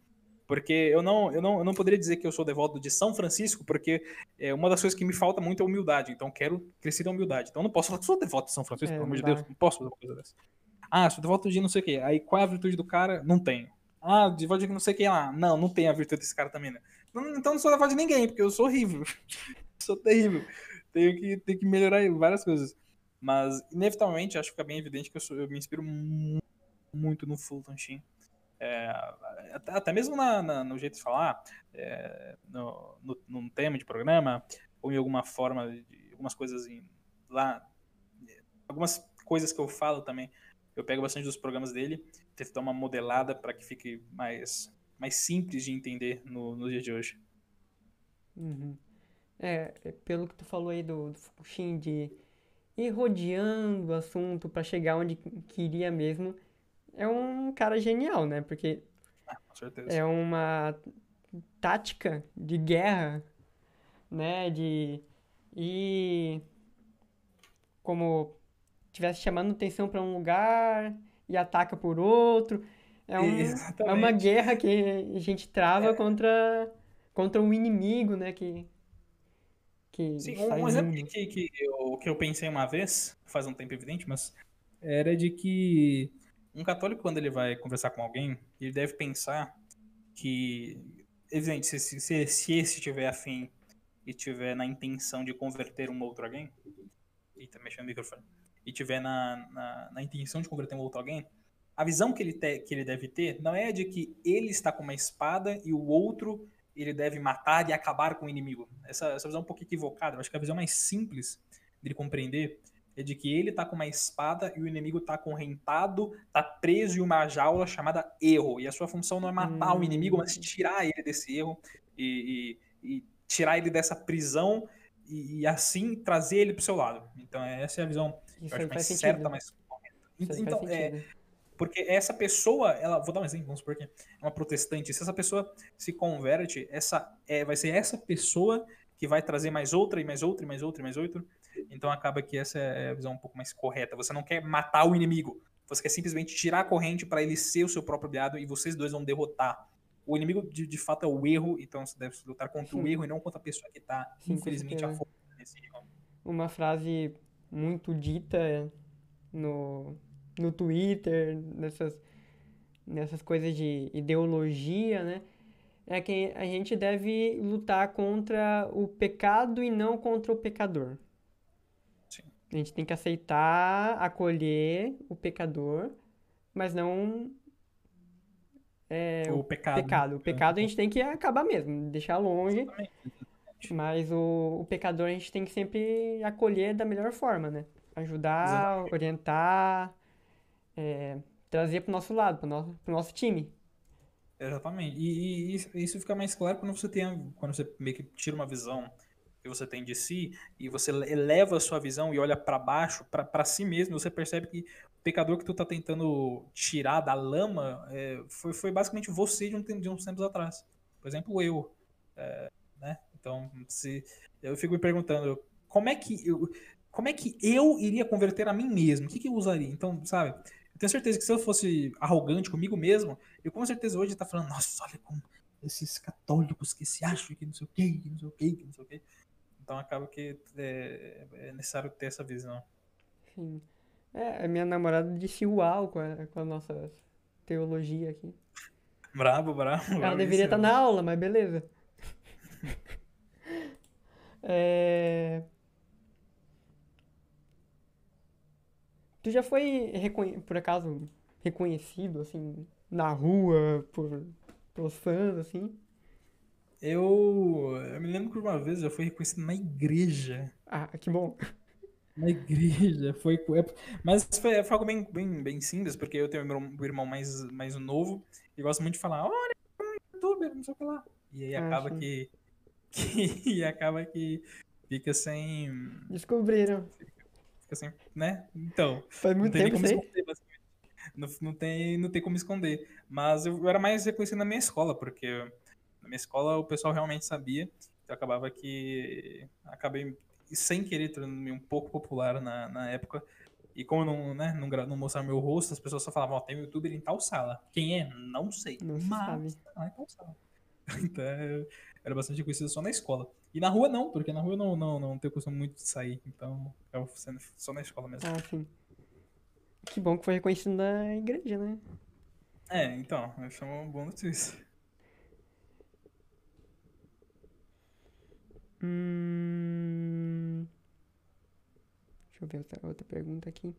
Porque eu não, eu, não, eu não poderia dizer que eu sou devoto de São Francisco, porque é, uma das coisas que me falta muito é humildade. Então quero crescer na humildade. Então eu não posso falar que sou devoto de São Francisco, é, pelo amor de Deus. Não posso fazer uma coisa dessa. Ah, sou devoto de não sei o quê. Aí qual é a virtude do cara? Não tenho. Ah, devoto de não sei quem lá. Não, não tem a virtude desse cara também, né? Então não sou devoto de ninguém, porque eu sou horrível. (laughs) sou terrível. Tenho que, tenho que melhorar várias coisas. Mas, inevitavelmente, acho que fica bem evidente que eu, sou, eu me inspiro muito no Fulton Sheen. É, até, até, mesmo na, na, no jeito de falar, é, no, no, num tema de programa, ou em alguma forma, de, algumas coisas em, lá, algumas coisas que eu falo também, eu pego bastante dos programas dele tentar uma modelada para que fique mais, mais simples de entender no, no dia de hoje. Uhum. É, é pelo que tu falou aí do, do de ir rodeando o assunto para chegar onde queria mesmo, é um cara genial, né? Porque ah, é uma tática de guerra, né? De ir como tivesse chamando atenção para um lugar e ataca por outro. É, um, é uma guerra que a gente trava é. contra, contra um inimigo, né? Que, que Sim, um exemplo que, que, eu, que eu pensei uma vez, faz um tempo evidente, mas era de que um católico, quando ele vai conversar com alguém, ele deve pensar que, evidente, se, se, se, se esse tiver afim e tiver na intenção de converter um outro alguém, eita, mexendo no microfone, e tiver na, na, na intenção de converter um outro alguém, a visão que ele, te, que ele deve ter não é de que ele está com uma espada e o outro ele deve matar e acabar com o inimigo. Essa, essa visão é um pouco equivocada. Eu acho que a visão mais simples dele compreender é de que ele está com uma espada e o inimigo está correntado, está preso em uma jaula chamada erro. E a sua função não é matar hum. o inimigo, mas tirar ele desse erro e, e, e tirar ele dessa prisão e, e, assim trazer ele para o seu lado. Então essa é a visão isso eu acho mais certa, mais correta. Então, é, porque essa pessoa, ela, vou dar um exemplo, vamos supor que é uma protestante, se essa pessoa se converte, essa é, vai ser essa pessoa que vai trazer mais outra e mais outra e mais outra e mais outra. Então acaba que essa é a visão um pouco mais correta. Você não quer matar o inimigo, você quer simplesmente tirar a corrente para ele ser o seu próprio aliado e vocês dois vão derrotar. O inimigo de, de fato é o erro, então você deve lutar contra Sim. o erro e não contra a pessoa que está, infelizmente, afogada nesse erro. Uma frase muito dita no, no Twitter, nessas, nessas coisas de ideologia, né? É que a gente deve lutar contra o pecado e não contra o pecador. Sim. A gente tem que aceitar, acolher o pecador, mas não é, o, pecado. pecado. O pecado a gente tem que acabar mesmo, deixar longe. Exatamente. Mas o, o pecador a gente tem que sempre acolher da melhor forma, né? Ajudar, Exatamente. orientar, é, trazer pro nosso lado, pro nosso, pro nosso time. Exatamente. E, e, isso fica mais claro quando você tem, quando você meio que tira uma visão que você tem de si e você eleva a sua visão e olha para baixo, para si mesmo, você percebe que o pecador que tu tá tentando tirar da lama é, foi, foi basicamente você de, um, de uns tempos atrás. Por exemplo, eu. É? Então, se, eu fico me perguntando como é que eu, como é que eu iria converter a mim mesmo? O que, que eu usaria? Então, sabe? Eu tenho certeza que se eu fosse arrogante comigo mesmo, eu com certeza hoje tá falando, nossa, olha como esses católicos que se acham que não sei o que, que não sei o que, que não sei o que. Então acaba que é, é necessário ter essa visão. Sim. É, a minha namorada disse uau com a, com a nossa teologia aqui. Bravo, bravo. Ela deveria estar tá na aula, mas beleza. É... Tu já foi, por acaso, reconhecido, assim, na rua, por, pelos fãs, assim? Eu, eu me lembro que uma vez eu fui reconhecido na igreja. Ah, que bom. Na igreja, foi. É, mas foi, foi algo bem, bem, bem simples, porque eu tenho um irmão mais, mais novo e gosto muito de falar, olha, youtuber, não sei o que lá. E aí ah, acaba que, que. (laughs) E acaba que fica sem. Descobriram. Fica sem. Né? Então. Faz muito tempo como esconder, não, não, tem, não tem como esconder. Mas eu, eu era mais reconhecido na minha escola, porque na minha escola o pessoal realmente sabia. Então acabava que acabei sem querer tornando-me um pouco popular na, na época. E como não, né, não, não mostrar meu rosto, as pessoas só falavam, ó, oh, tem um youtuber em tal sala. Quem é? Não sei. Não mas ah, em tal sala. (laughs) então era bastante conhecido só na escola. E na rua não, porque na rua eu não, não, não tenho costume muito de sair. Então eu sendo só na escola mesmo. Ah, sim. Que bom que foi reconhecido na igreja, né? É, então, é uma boa notícia. Hum... Deixa eu ver outra, outra pergunta aqui.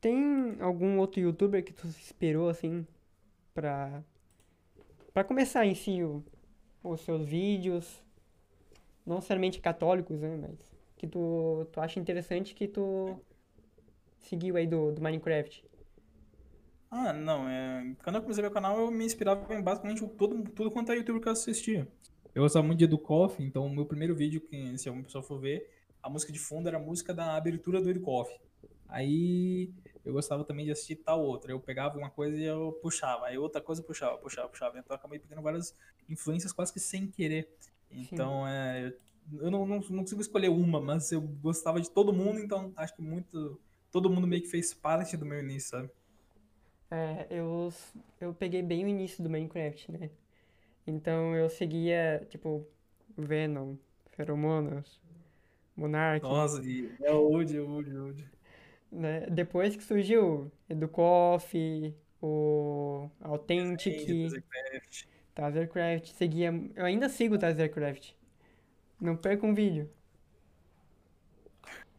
Tem algum outro youtuber que tu esperou, assim, pra, pra começar em si o, os seus vídeos? Não necessariamente católicos, né? Mas que tu, tu acha interessante que tu seguiu aí do, do Minecraft? Ah, não. É... Quando eu comecei meu canal, eu me inspirava em basicamente todo, tudo quanto é youtuber que eu assistia. Eu gostava muito de Edu Coffee, então o meu primeiro vídeo, que se alguma pessoa for ver, a música de fundo era a música da abertura do Edu Coffee. Aí eu gostava também de assistir tal outra. Eu pegava uma coisa e eu puxava, aí outra coisa eu puxava, puxava, puxava. Então eu acabei pegando várias influências quase que sem querer. Então é, eu não, não, não consigo escolher uma, mas eu gostava de todo mundo, então acho que muito. Todo mundo meio que fez parte do meu início, sabe? É, eu, eu peguei bem o início do Minecraft, né? Então eu seguia, tipo, Venom, Feromonas, Monarch. Nossa, e é old, old, old. Né? Depois que surgiu Educoff, o Authentic, Tazercraft. Tazercraft, seguia. Eu ainda sigo o Tazercraft. Não perca um vídeo.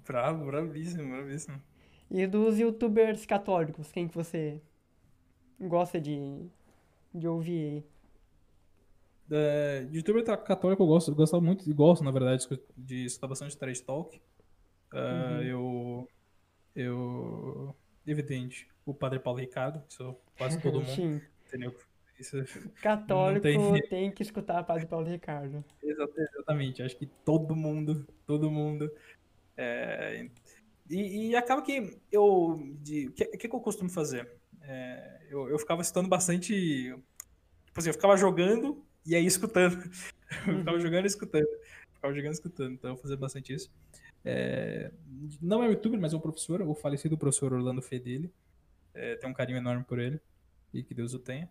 Bravo, bravíssimo, bravíssimo. E dos youtubers católicos, quem que você gosta de, de ouvir é, de youtuber católico eu gosto, eu gosto muito, e gosto, na verdade, de escutar bastante trash talk. Uh, uhum. Eu. Eu. Evidente, o Padre Paulo Ricardo, isso quase todo (laughs) mundo. Sim. Entendeu? Isso Católico tem... tem... que escutar Padre Paulo Ricardo. (laughs) Exatamente, acho que todo mundo, todo mundo. É... E, e, acaba que eu. O que, que, que, eu costumo fazer? É, eu, eu ficava escutando bastante. Tipo assim, eu ficava jogando e aí escutando. (laughs) Eu ficava uhum. jogando e escutando. ficava jogando e escutando. Então eu fazia bastante isso. É... Não é youtuber, mas é o professor, o falecido professor Orlando Fedeli. É, tenho um carinho enorme por ele. E que Deus o tenha.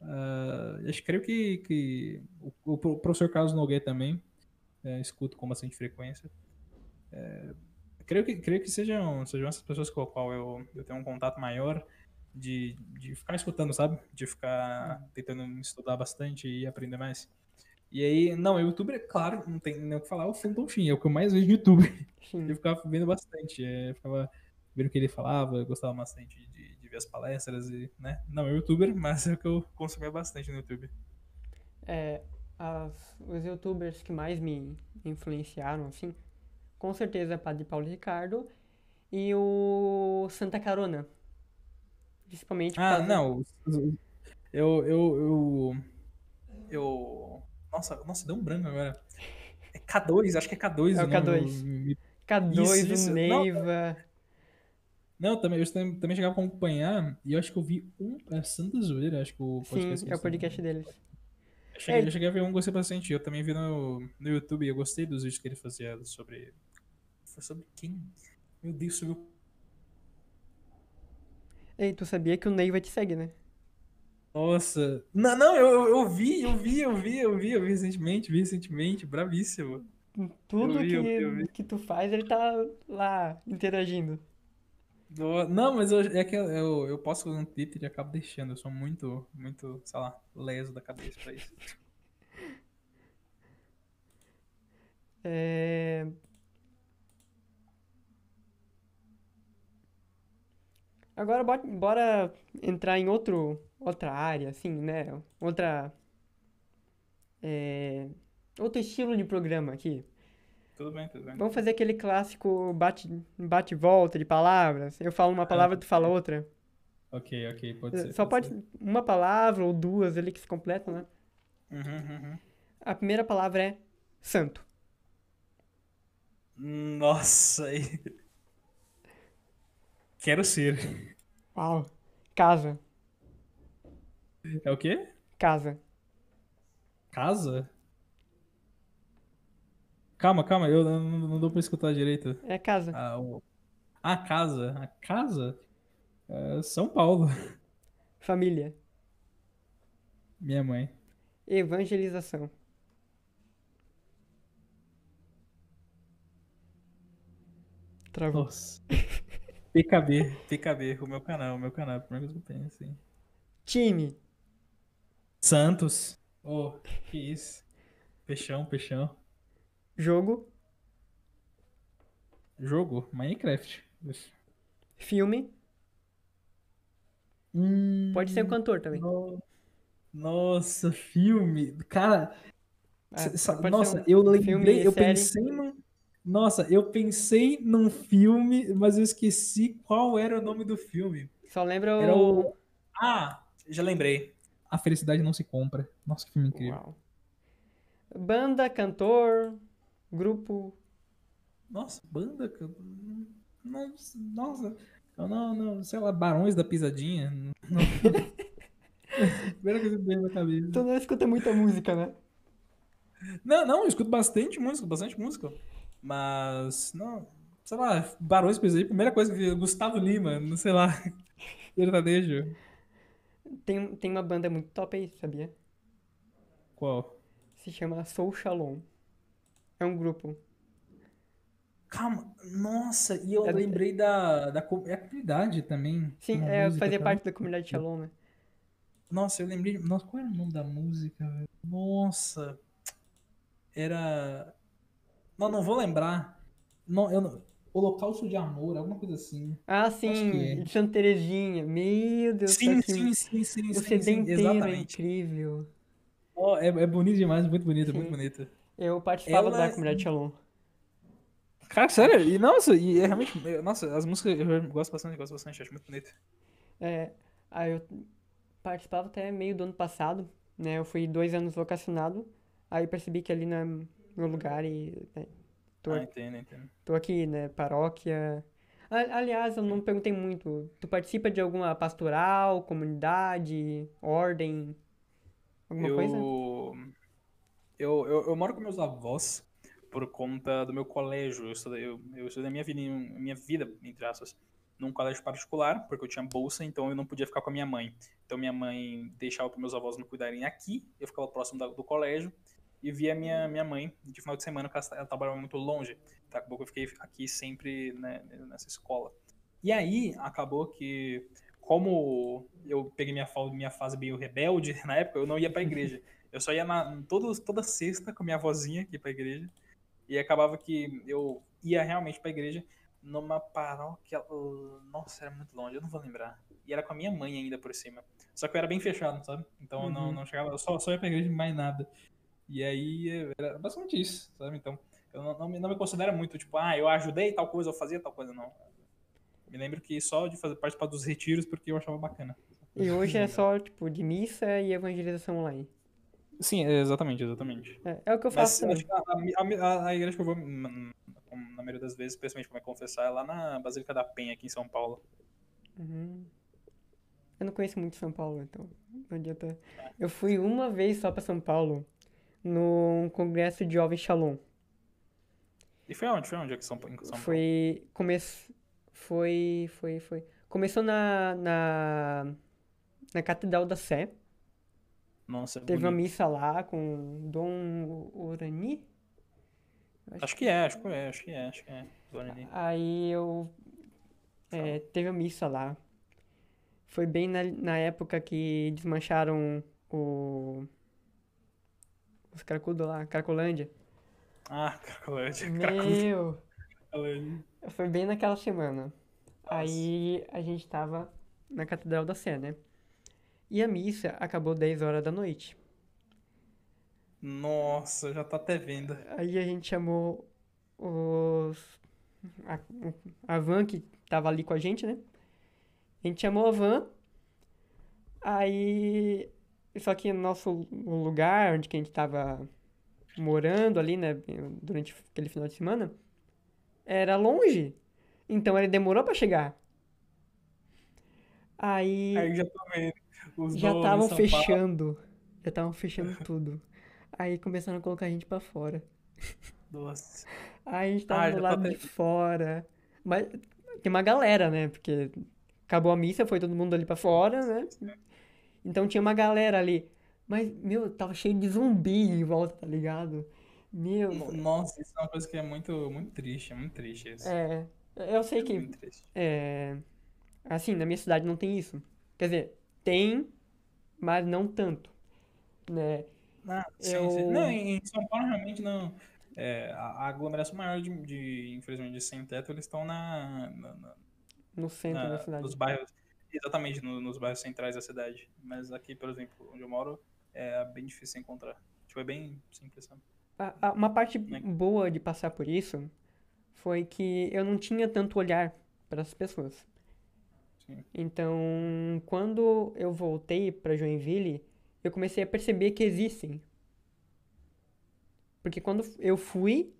Uh, acho creio que, que o, o professor Carlos Nogueira também é, escuto com bastante frequência. É, creio que, creio que sejam, sejam essas pessoas com as qual eu, eu tenho um contato maior de, de ficar escutando, sabe? De ficar tentando estudar bastante e aprender mais. E aí, não, o youtuber, claro, não tem nem o que falar, o Shin, é o que eu mais vejo no YouTube. Sim. Eu ficava vendo bastante, é, ficava vendo o que ele falava, eu gostava bastante de, de ver as palestras e, né? Não, é o youtuber, (laughs) mas é o que eu consumia bastante no YouTube. É, as, os youtubers que mais me influenciaram, assim, com certeza é Padre Paulo Ricardo e o Santa Carona. Principalmente Ah, não. Eu, eu, eu, eu. Nossa, nossa, deu um branco agora. É K2, acho que é K2 É o nome, K2. me- K2, Isso, isso. o Não, Neiva. Não, também, eu também, chegava a acompanhar e eu acho que eu vi um. É Santa Zoeira, acho que o Sim, podcast. que é o podcast deles. Eu cheguei, É. eu cheguei a ver um, gostei bastante. Eu também vi no, no YouTube, eu gostei dos vídeos que ele fazia sobre. Foi sobre quem? Meu Deus, sobre o. Ei, tu sabia que o Neiva te segue, né? Nossa. Não, não, eu, eu, vi, eu vi, eu vi, eu vi, eu vi recentemente, vi recentemente, bravíssimo. Tudo vi, que, eu vi, eu que tu faz, ele tá lá interagindo. Não, mas eu, é que eu, eu, eu posto no Twitter e acabo deixando. Eu sou muito, muito, sei lá, leso da cabeça pra isso. (laughs) É... Agora bora, bora entrar em outro, outra área, assim, né? Outra. é, Outro estilo de programa aqui. Tudo bem, tudo bem. Vamos fazer aquele clássico bate, bate volta de palavras. Eu falo uma palavra, tu fala outra. Ok, ok, pode ser. Só pode ser. uma palavra ou duas ali que se completam, né? Uhum, uhum. A primeira palavra é santo. Nossa, aí. Quero ser. Uau. Casa. É o quê? Casa. Casa? Calma, calma, eu não, não dou pra escutar direito. É casa. Ah, o... ah, casa. A casa? É São Paulo. Família. Minha mãe. Evangelização. Travou. Nossa. (laughs) PKB, PKB, o meu canal, o meu canal, a primeira coisa que eu penso, assim. Time. Santos. Oh, que isso. Peixão, peixão. Jogo. Jogo, Minecraft. Isso. Filme. Hum, Pode ser um cantor também. no- Nossa, filme. Cara, Ah, nossa, um eu filme, lembrei, eu série. pensei num. Nossa, eu pensei num filme, mas eu esqueci qual era o nome do filme. Só lembra Era o. o. Ah, já lembrei. A felicidade não se compra. Nossa, que filme incrível. Uau. Banda, cantor, grupo. Nossa, banda. cara. Nossa, nossa. Eu não, não, sei lá, Barões da Pisadinha. Não. (laughs) Primeira coisa que na cabeça. Tu não escuta muita música, né? Não, não, eu escuto bastante música, bastante música. Mas, não, sei lá, Barões da Pisadinha, primeira coisa que Gustavo Lima, não sei lá. (laughs) Sertanejo. Tem, tem uma banda muito top aí, sabia? Qual? Se chama Soul Shalom. É um grupo. Calma, nossa, e eu É- lembrei da, da é a comunidade também. Sim, é, música fazia parte da comunidade Shalom, né? Nossa, eu lembrei. Nossa, qual era o nome da música? velho? Nossa. Era. Não, não vou lembrar. Não, eu não... Holocausto de Amor, alguma coisa assim. Ah, sim, é. de Santa Terezinha. Meu Deus do Sim, céu, que- sim, sim, sim, O sim, CD sim, inteiro é incrível. Ó, é, é bonito demais, muito bonito, muito Sim. bonito. Eu participava Ela- da comunidade Shalom. Cara, sério, e nossa, e é realmente. eu- Nossa, as músicas eu gosto bastante, gosto bastante, acho muito bonito. É, aí eu participava até meio do ano passado, né? Eu fui dois anos vocacionado, aí percebi que ali não é meu lugar e né, tô, Ah, entendo, entendo. tô aqui, né? Paróquia. Aliás, eu não perguntei muito. Tu participa de alguma pastoral, comunidade, ordem, alguma coisa? Eu, eu, eu, eu moro com meus avós por conta do meu colégio. Eu estudei, eu, eu estudei a minha vida, minha vida, entre aspas, num colégio particular, porque eu tinha bolsa, então eu não podia ficar com a minha mãe. Então minha mãe deixava para meus avós me cuidarem aqui, eu ficava próximo da- do colégio e via minha, minha mãe de final de semana, porque ela, ela trabalhava muito longe. Então acabou que eu fiquei aqui sempre né, nessa escola. E aí acabou que, como eu peguei minha, minha fase meio rebelde (laughs) na época, eu não ia pra igreja. Eu só ia na, todo, toda sexta com minha vozinha aqui pra igreja. E acabava que eu ia realmente pra igreja numa paróquia. Nossa, era muito longe, eu não vou lembrar. E era com a minha mãe ainda por cima. Só que eu era bem fechado, sabe? Então eu não, Uhum. não chegava, eu só, só ia pra igreja mais nada. E aí era basicamente isso, sabe? Então eu não, não, me, não me considero muito, tipo, ah, eu ajudei tal coisa, eu fazia tal coisa, não. Me lembro que só de fazer participar dos retiros porque eu achava bacana. E hoje é só, tipo, de missa e evangelização online. Sim, exatamente, exatamente. É, é o que eu Mas faço que a, a- a- igreja que eu vou, hum, na maioria das vezes, principalmente como é confessar, é lá na Basílica da Penha, aqui em São Paulo. Uhum. Eu não conheço muito São Paulo, então não adianta. Eu fui uma vez só pra São Paulo, no congresso de Jovem Shalom. E foi onde? Foi onde aqui em São, Paulo? Foi. Come... Foi. Foi. Foi. Começou na. Na, na Catedral da Sé. Nossa, é Teve uma bonito. missa lá com Dom Orani. Acho que é, acho que é, acho que é, acho que é. Aí eu. é, teve a missa lá. Foi bem na, na época que desmancharam o. Os cracudos lá, Cracolândia. Ah, Cracolândia. Meu! Cracolândia. Foi bem naquela semana. Aí a gente tava na Catedral da Sé, né? E a missa acabou 10 horas da noite. Nossa, já tá até vendo. Aí a gente chamou os. A, a van que tava ali com a gente, né? A gente chamou a van. Aí. Só que o nosso lugar onde que a gente tava morando ali, né? Durante aquele final de semana, era longe. Então ele demorou pra chegar. Aí Aí já tô vendo. Os já donos estavam São Paulo. fechando. Já estavam fechando tudo. Aí começaram a colocar a gente pra fora. Nossa. Aí a gente tava Ah, do lado de fora. Mas tem uma galera, né? Porque acabou a missa, foi todo mundo ali pra fora, né? Então tinha uma galera ali. Mas, meu, tava cheio de zumbi em volta, tá ligado? Meu, No- Nossa, isso é uma coisa que é muito, muito triste, é muito triste isso. é. Eu sei que, Muito triste. é. Assim, na minha cidade não tem isso. Quer dizer, tem, mas não tanto. Né? Ah, sim, Eu- sim. Não, em em São Paulo realmente não. É, a a aglomeração maior de, de, infelizmente, de sem teto, eles estão na, na- na- No centro na- da cidade. nos bairros, exatamente, no- nos bairros centrais da cidade. Mas aqui, por exemplo, onde eu moro, é bem difícil encontrar. Tipo, é bem simples, sabe? A- a- Uma parte Né? boa de passar por isso foi que eu não tinha tanto olhar para as pessoas. Sim. Então, quando eu voltei para Joinville, eu comecei a perceber que existem. Porque quando eu fui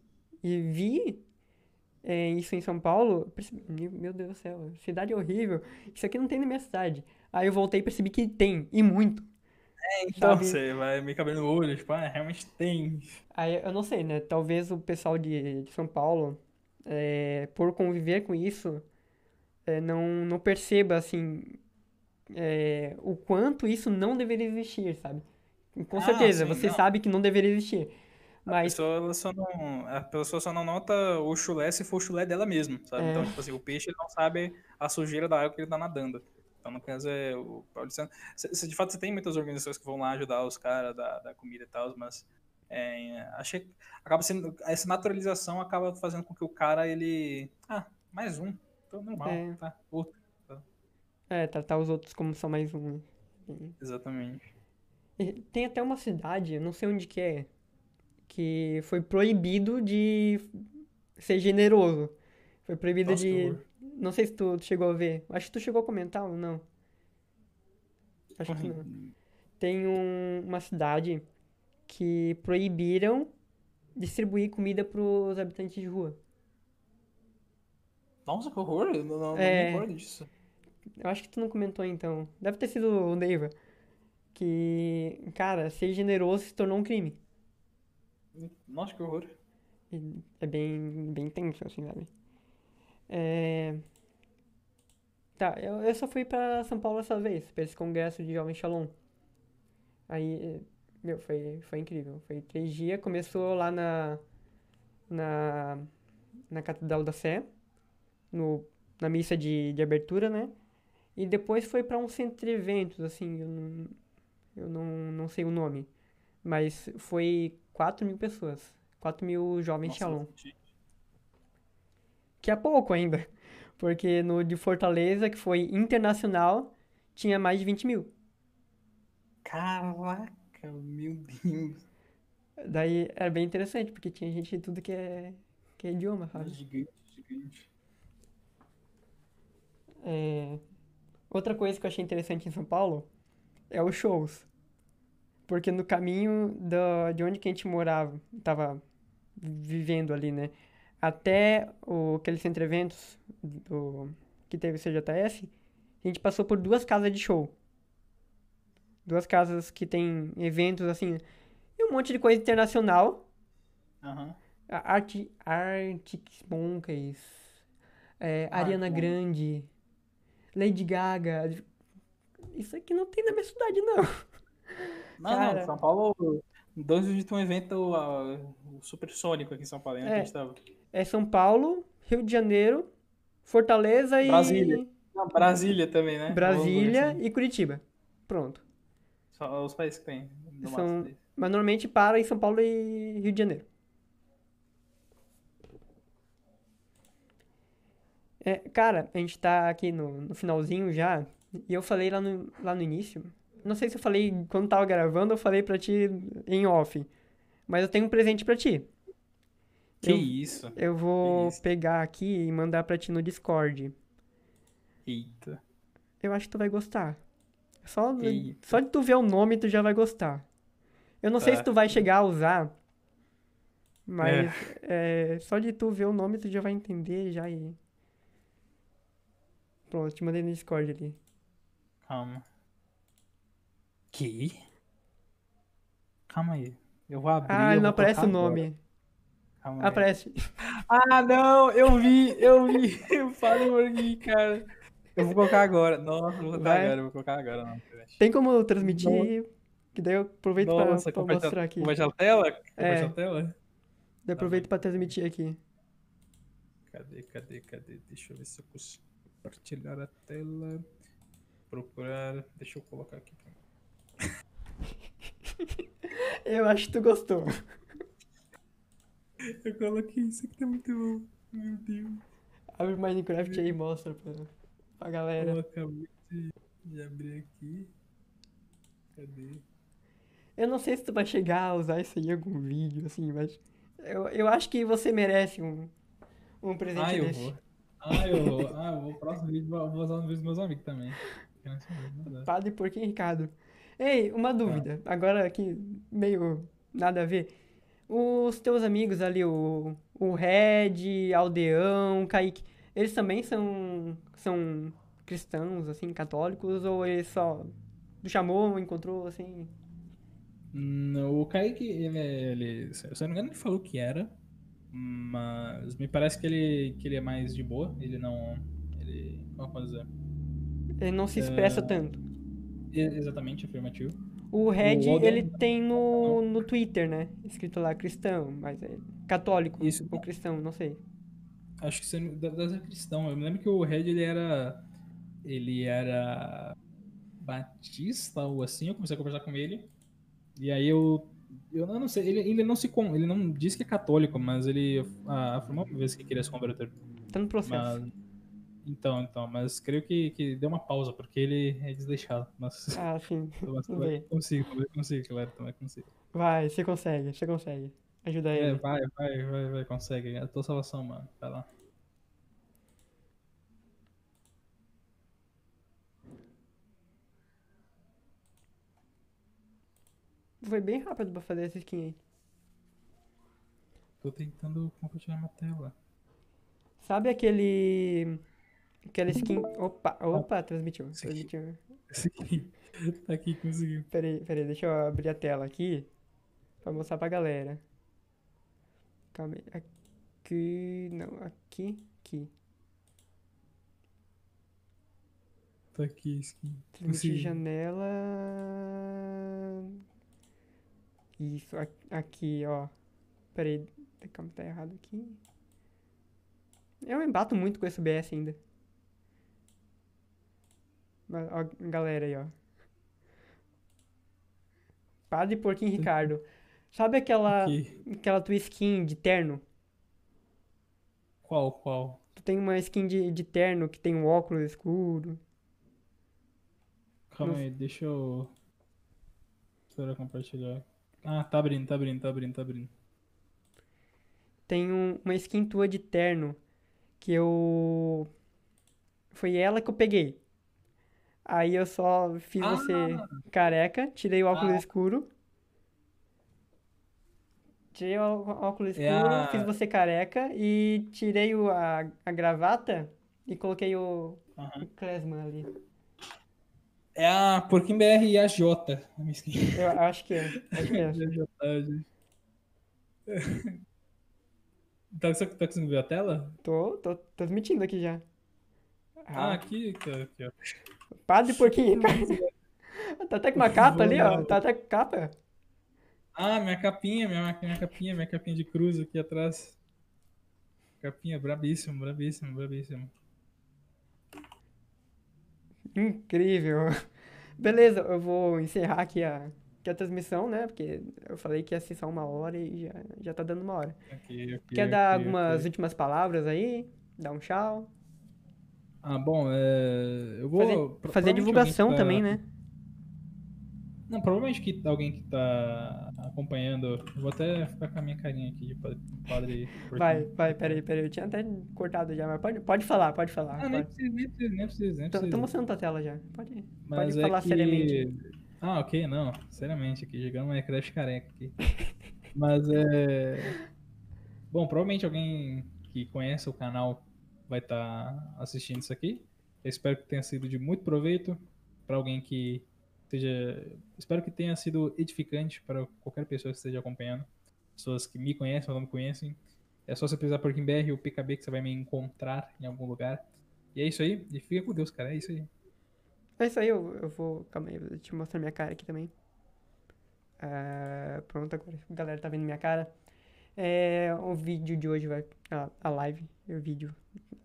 e vi é, isso em São Paulo, percebi, meu Deus do céu, cidade horrível. Isso aqui não tem na minha cidade. Aí eu voltei e percebi que tem, e muito. Então, Sabe? (laughs) você vai meio cabelo no olho, tipo, ah, realmente tem. Aí eu não sei, né? Talvez o pessoal de, de São Paulo, é, por conviver com isso, é, não, não perceba, assim, é, o quanto isso não deveria existir, sabe? Com Ah, certeza, sim, você não. sabe que não deveria existir. A Mas, pessoa, ela só não, a pessoa só não nota o chulé se for o chulé dela mesma, sabe? É. Então, tipo assim, o peixe ele não sabe a sujeira da água que ele tá nadando. Então, no caso, é o paulistano. De fato, você tem muitas organizações que vão lá ajudar os caras da, da comida e tal, mas é, achei que acaba sendo. Essa naturalização acaba fazendo com que o cara, ele. Ah, mais um. Tô normal, É. tá? Outro. é, tratar os outros como só mais um. Exatamente. Tem até uma cidade, não sei onde que é, que foi proibido de ser generoso. Foi proibido Nossa, de. Não sei se tu chegou a ver. Acho que tu chegou a comentar ou não. Acho que não. Tem um- uma cidade que proibiram distribuir comida pros habitantes de rua. Nossa, que horror! Eu não, não, É. me recordo disso. Eu acho que tu não comentou então. Deve ter sido o Neiva. Que, cara, ser generoso se tornou um crime. Nossa, que horror. E É bem, bem tenso, assim, sabe? É... Tá, eu, eu só fui pra São Paulo essa vez, pra esse congresso de Jovem Shalom. Aí, eh, meu, foi, foi incrível. Foi três dias, começou lá na, na, na Catedral da Sé, no, na missa de, de abertura, né? E depois foi pra um centro de eventos, assim, eu não, eu não, não sei o nome. Mas foi 4 mil pessoas. 4 mil jovens Nossa, Shalom. bastante. Que é pouco ainda. (laughs) Porque no de Fortaleza, que foi internacional, tinha mais de 20 mil. Caraca, meu Deus. Daí era bem interessante, porque tinha gente de tudo que é, que é idioma, sabe? Gigante, gigante. É, Outra coisa que eu achei interessante em São Paulo é os shows. Porque no caminho da, de onde que a gente morava, tava vivendo ali, né? Até o, aquele centro de eventos do, que teve o CJS, a gente passou por duas casas de show. Duas casas que tem eventos assim. E um monte de coisa internacional. Aham. A Arti, Arctic Monkeys, é, Ariana. Grande, Lady Gaga. Isso aqui não tem na minha cidade, não. Não, Cara. não, São Paulo. Dois dias um evento o supersônico aqui em São Paulo, né? É. É São Paulo, Rio de Janeiro, Fortaleza e Brasília. Não, Brasília também, né? Brasília e Curitiba. Pronto. Só os países que tem. no São-. Mas normalmente para em São Paulo e Rio de Janeiro. É, cara, a gente tá aqui no, no finalzinho já, e eu falei lá no, lá no início. Não sei se eu falei quando tava gravando, eu falei pra ti em off. Mas eu tenho um presente pra ti. Que Eu- isso? Eu vou isso. pegar aqui e mandar pra ti no Discord. Eita. Eu acho que tu vai gostar. Só, Eita. só de tu ver o nome, tu já vai gostar. Eu não sei Tá. se tu vai chegar a usar, mas é, só de tu ver o nome, tu já vai entender já e... Pronto, te mandei no Discord ali. Calma. Que? Calma aí. Eu vou abrir. Ah, não aparece o nome. Aí. Aparece. (laughs) Ah, não! Eu vi, eu vi. (laughs) Eu falei por aqui, cara. Eu vou colocar agora. Nossa, eu vou colocar Vai. agora. Eu vou colocar agora, não. Tem como transmitir? Que daí eu aproveito pra, Nossa, pra compartilha- mostrar aqui. Compartilhar a tela? É. A tela? Eu aproveito pra transmitir aqui. Cadê, cadê, cadê? Deixa eu ver se eu consigo compartilhar a tela. Procurar. Deixa eu colocar aqui. Eu acho que tu gostou. Eu coloquei isso aqui, tá muito bom. Meu Deus. Abre o Minecraft aí e mostra pra, pra galera. Eu acabei de, abrir aqui. Cadê? Eu não sei se tu vai chegar a usar isso aí em algum vídeo, assim, mas eu, eu acho que você merece um, um presente Ah, eu desse. vou. Ah, eu vou. Ah, eu vou. O próximo vídeo eu vou usar no vídeo dos meus amigos também. Padre Porquinho Ricardo. Ei, uma dúvida. Agora aqui, meio nada a ver. Os teus amigos ali, o, o Red, Aldeão, Kaique, eles também são, são cristãos, assim, católicos, ou eles só chamou, encontrou, assim... Não, o Kaique, ele, é- ele, se eu não me engano, ele falou que era, mas me parece que ele, que ele é mais de boa. Ele não. Ele. Como eu posso dizer? Ele não se expressa É. tanto. Exatamente, afirmativo. O Red, Aldeão- ele tem no, no Twitter, né? Escrito lá cristão, mas é católico Isso. ou cristão, não sei. Acho que você deve ser cristão. Eu me lembro que o Red ele era. Ele era batista ou assim. Eu comecei a conversar com ele. E aí eu. Eu não sei, ele, ele não se ele não diz que é católico, mas ele afirmou uma vez que queria se converter. Tá no processo. Mas, então, então, mas creio que, que deu uma pausa, porque ele é desleixado. Mas, (laughs) Ah, sim. (laughs) mas ver. consigo, também consigo, claro, também consigo. Vai, você consegue, você consegue. Ajuda É, ele. vai, vai, vai, vai, consegue. É a tua salvação, mano. Vai lá. Foi bem rápido pra fazer essa skin aí. Tô tentando compartilhar minha tela. Sabe aquele. Aquela skin. Opa, opa, transmitiu. Esse aqui. transmitiu. Esse aqui. Tá aqui, conseguiu. Peraí, peraí, deixa eu abrir a tela aqui. Pra mostrar pra galera. Calma aí. Aqui. Não, aqui. Aqui. Tá aqui, skin. Transmitir janela. Isso, aqui, ó. Peraí, calma, tá errado aqui. Eu me bato muito com esse OBS ainda. Ó, galera aí, ó. Padre Porquinho Ricardo. Sabe aquela, Aqui. aquela tua skin de terno? Qual, qual? Tu tem uma skin de, de terno que tem um óculos escuro. Calma Não- aí, deixa eu. Espera compartilhar. Ah, tá abrindo, tá abrindo, tá abrindo, tá abrindo. Tem um- uma skin tua de terno que eu Foi ela que eu peguei. Aí eu só fiz Ah, você careca, tirei o óculos ah, escuro. Tirei o óculos é escuro, fiz você careca e tirei o, a, a gravata e coloquei o, o. Klesman ali. É a Porquinho BR e a Jota. (laughs) Eu acho que é, acho que é. (laughs) Tá, você tá conseguindo ver a tela? Tô, tô transmitindo aqui já. Ah, Ah, aqui, tá, aqui, ó. Padre porquinho. (laughs) Tá até com uma capa ali, ó. Tá até com capa. Ah, minha capinha, minha, minha capinha, minha capinha de cruz aqui atrás. Capinha, brabíssimo, brabíssimo, brabíssimo. Incrível. (laughs) Beleza, eu vou encerrar aqui a, aqui a transmissão, né? Porque eu falei que ia ser só uma hora e já, já tá dando uma hora. Ok, ok, Quer dar ok, algumas últimas palavras aí? Dar um tchau? Ah, bom, é, eu Fazer, vou. fazer que divulgação tá. também, né? Não, provavelmente que alguém que tá acompanhando. Eu vou até ficar com a minha carinha aqui de padre, Vai, vai, peraí, peraí. Eu tinha até cortado já, mas pode, pode falar, pode falar. Ah, nem Pode. precisa, nem precisa, nem precisa, nem Tô, tô precisa. mostrando tua tela já. Pode, pode Mas é falar seriamente. que. Ah, ok, não. Seriamente aqui, jogando Minecraft careca aqui. Mas é. Bom, provavelmente alguém que conhece o canal vai estar assistindo isso aqui. Eu espero que tenha sido de muito proveito para alguém que seja. Espero que tenha sido edificante para qualquer pessoa que esteja acompanhando. Pessoas que me conhecem ou não me conhecem. É só você precisar por BR ou PKB que você vai me encontrar em algum lugar. E é isso aí. E fica com Deus, cara. É isso aí. É isso aí, eu, eu vou. Calma aí, deixa eu mostrar minha cara aqui também. Ah, pronto, agora a galera tá vendo minha cara. É, o vídeo de hoje vai. A, live, vídeo.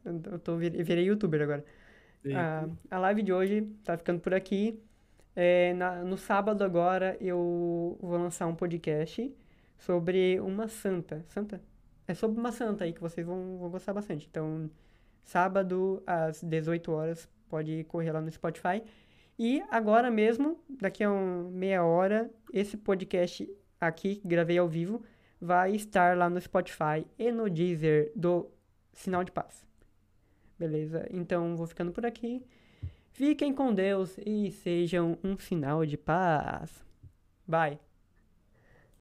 Eu, tô, vir- virei youtuber agora. A, a live de hoje tá ficando por aqui. É, na- no sábado agora eu vou lançar um podcast sobre uma santa. Santa? É sobre uma santa aí que vocês vão, vão gostar bastante. Então, sábado às 18 horas, pode correr lá no Spotify. E agora mesmo, daqui a um, meia hora, esse podcast aqui, que gravei ao vivo, vai estar lá no Spotify e no Deezer do Sinal de Paz. Beleza? Então vou ficando por aqui. Fiquem com Deus e sejam um sinal de paz. Bye.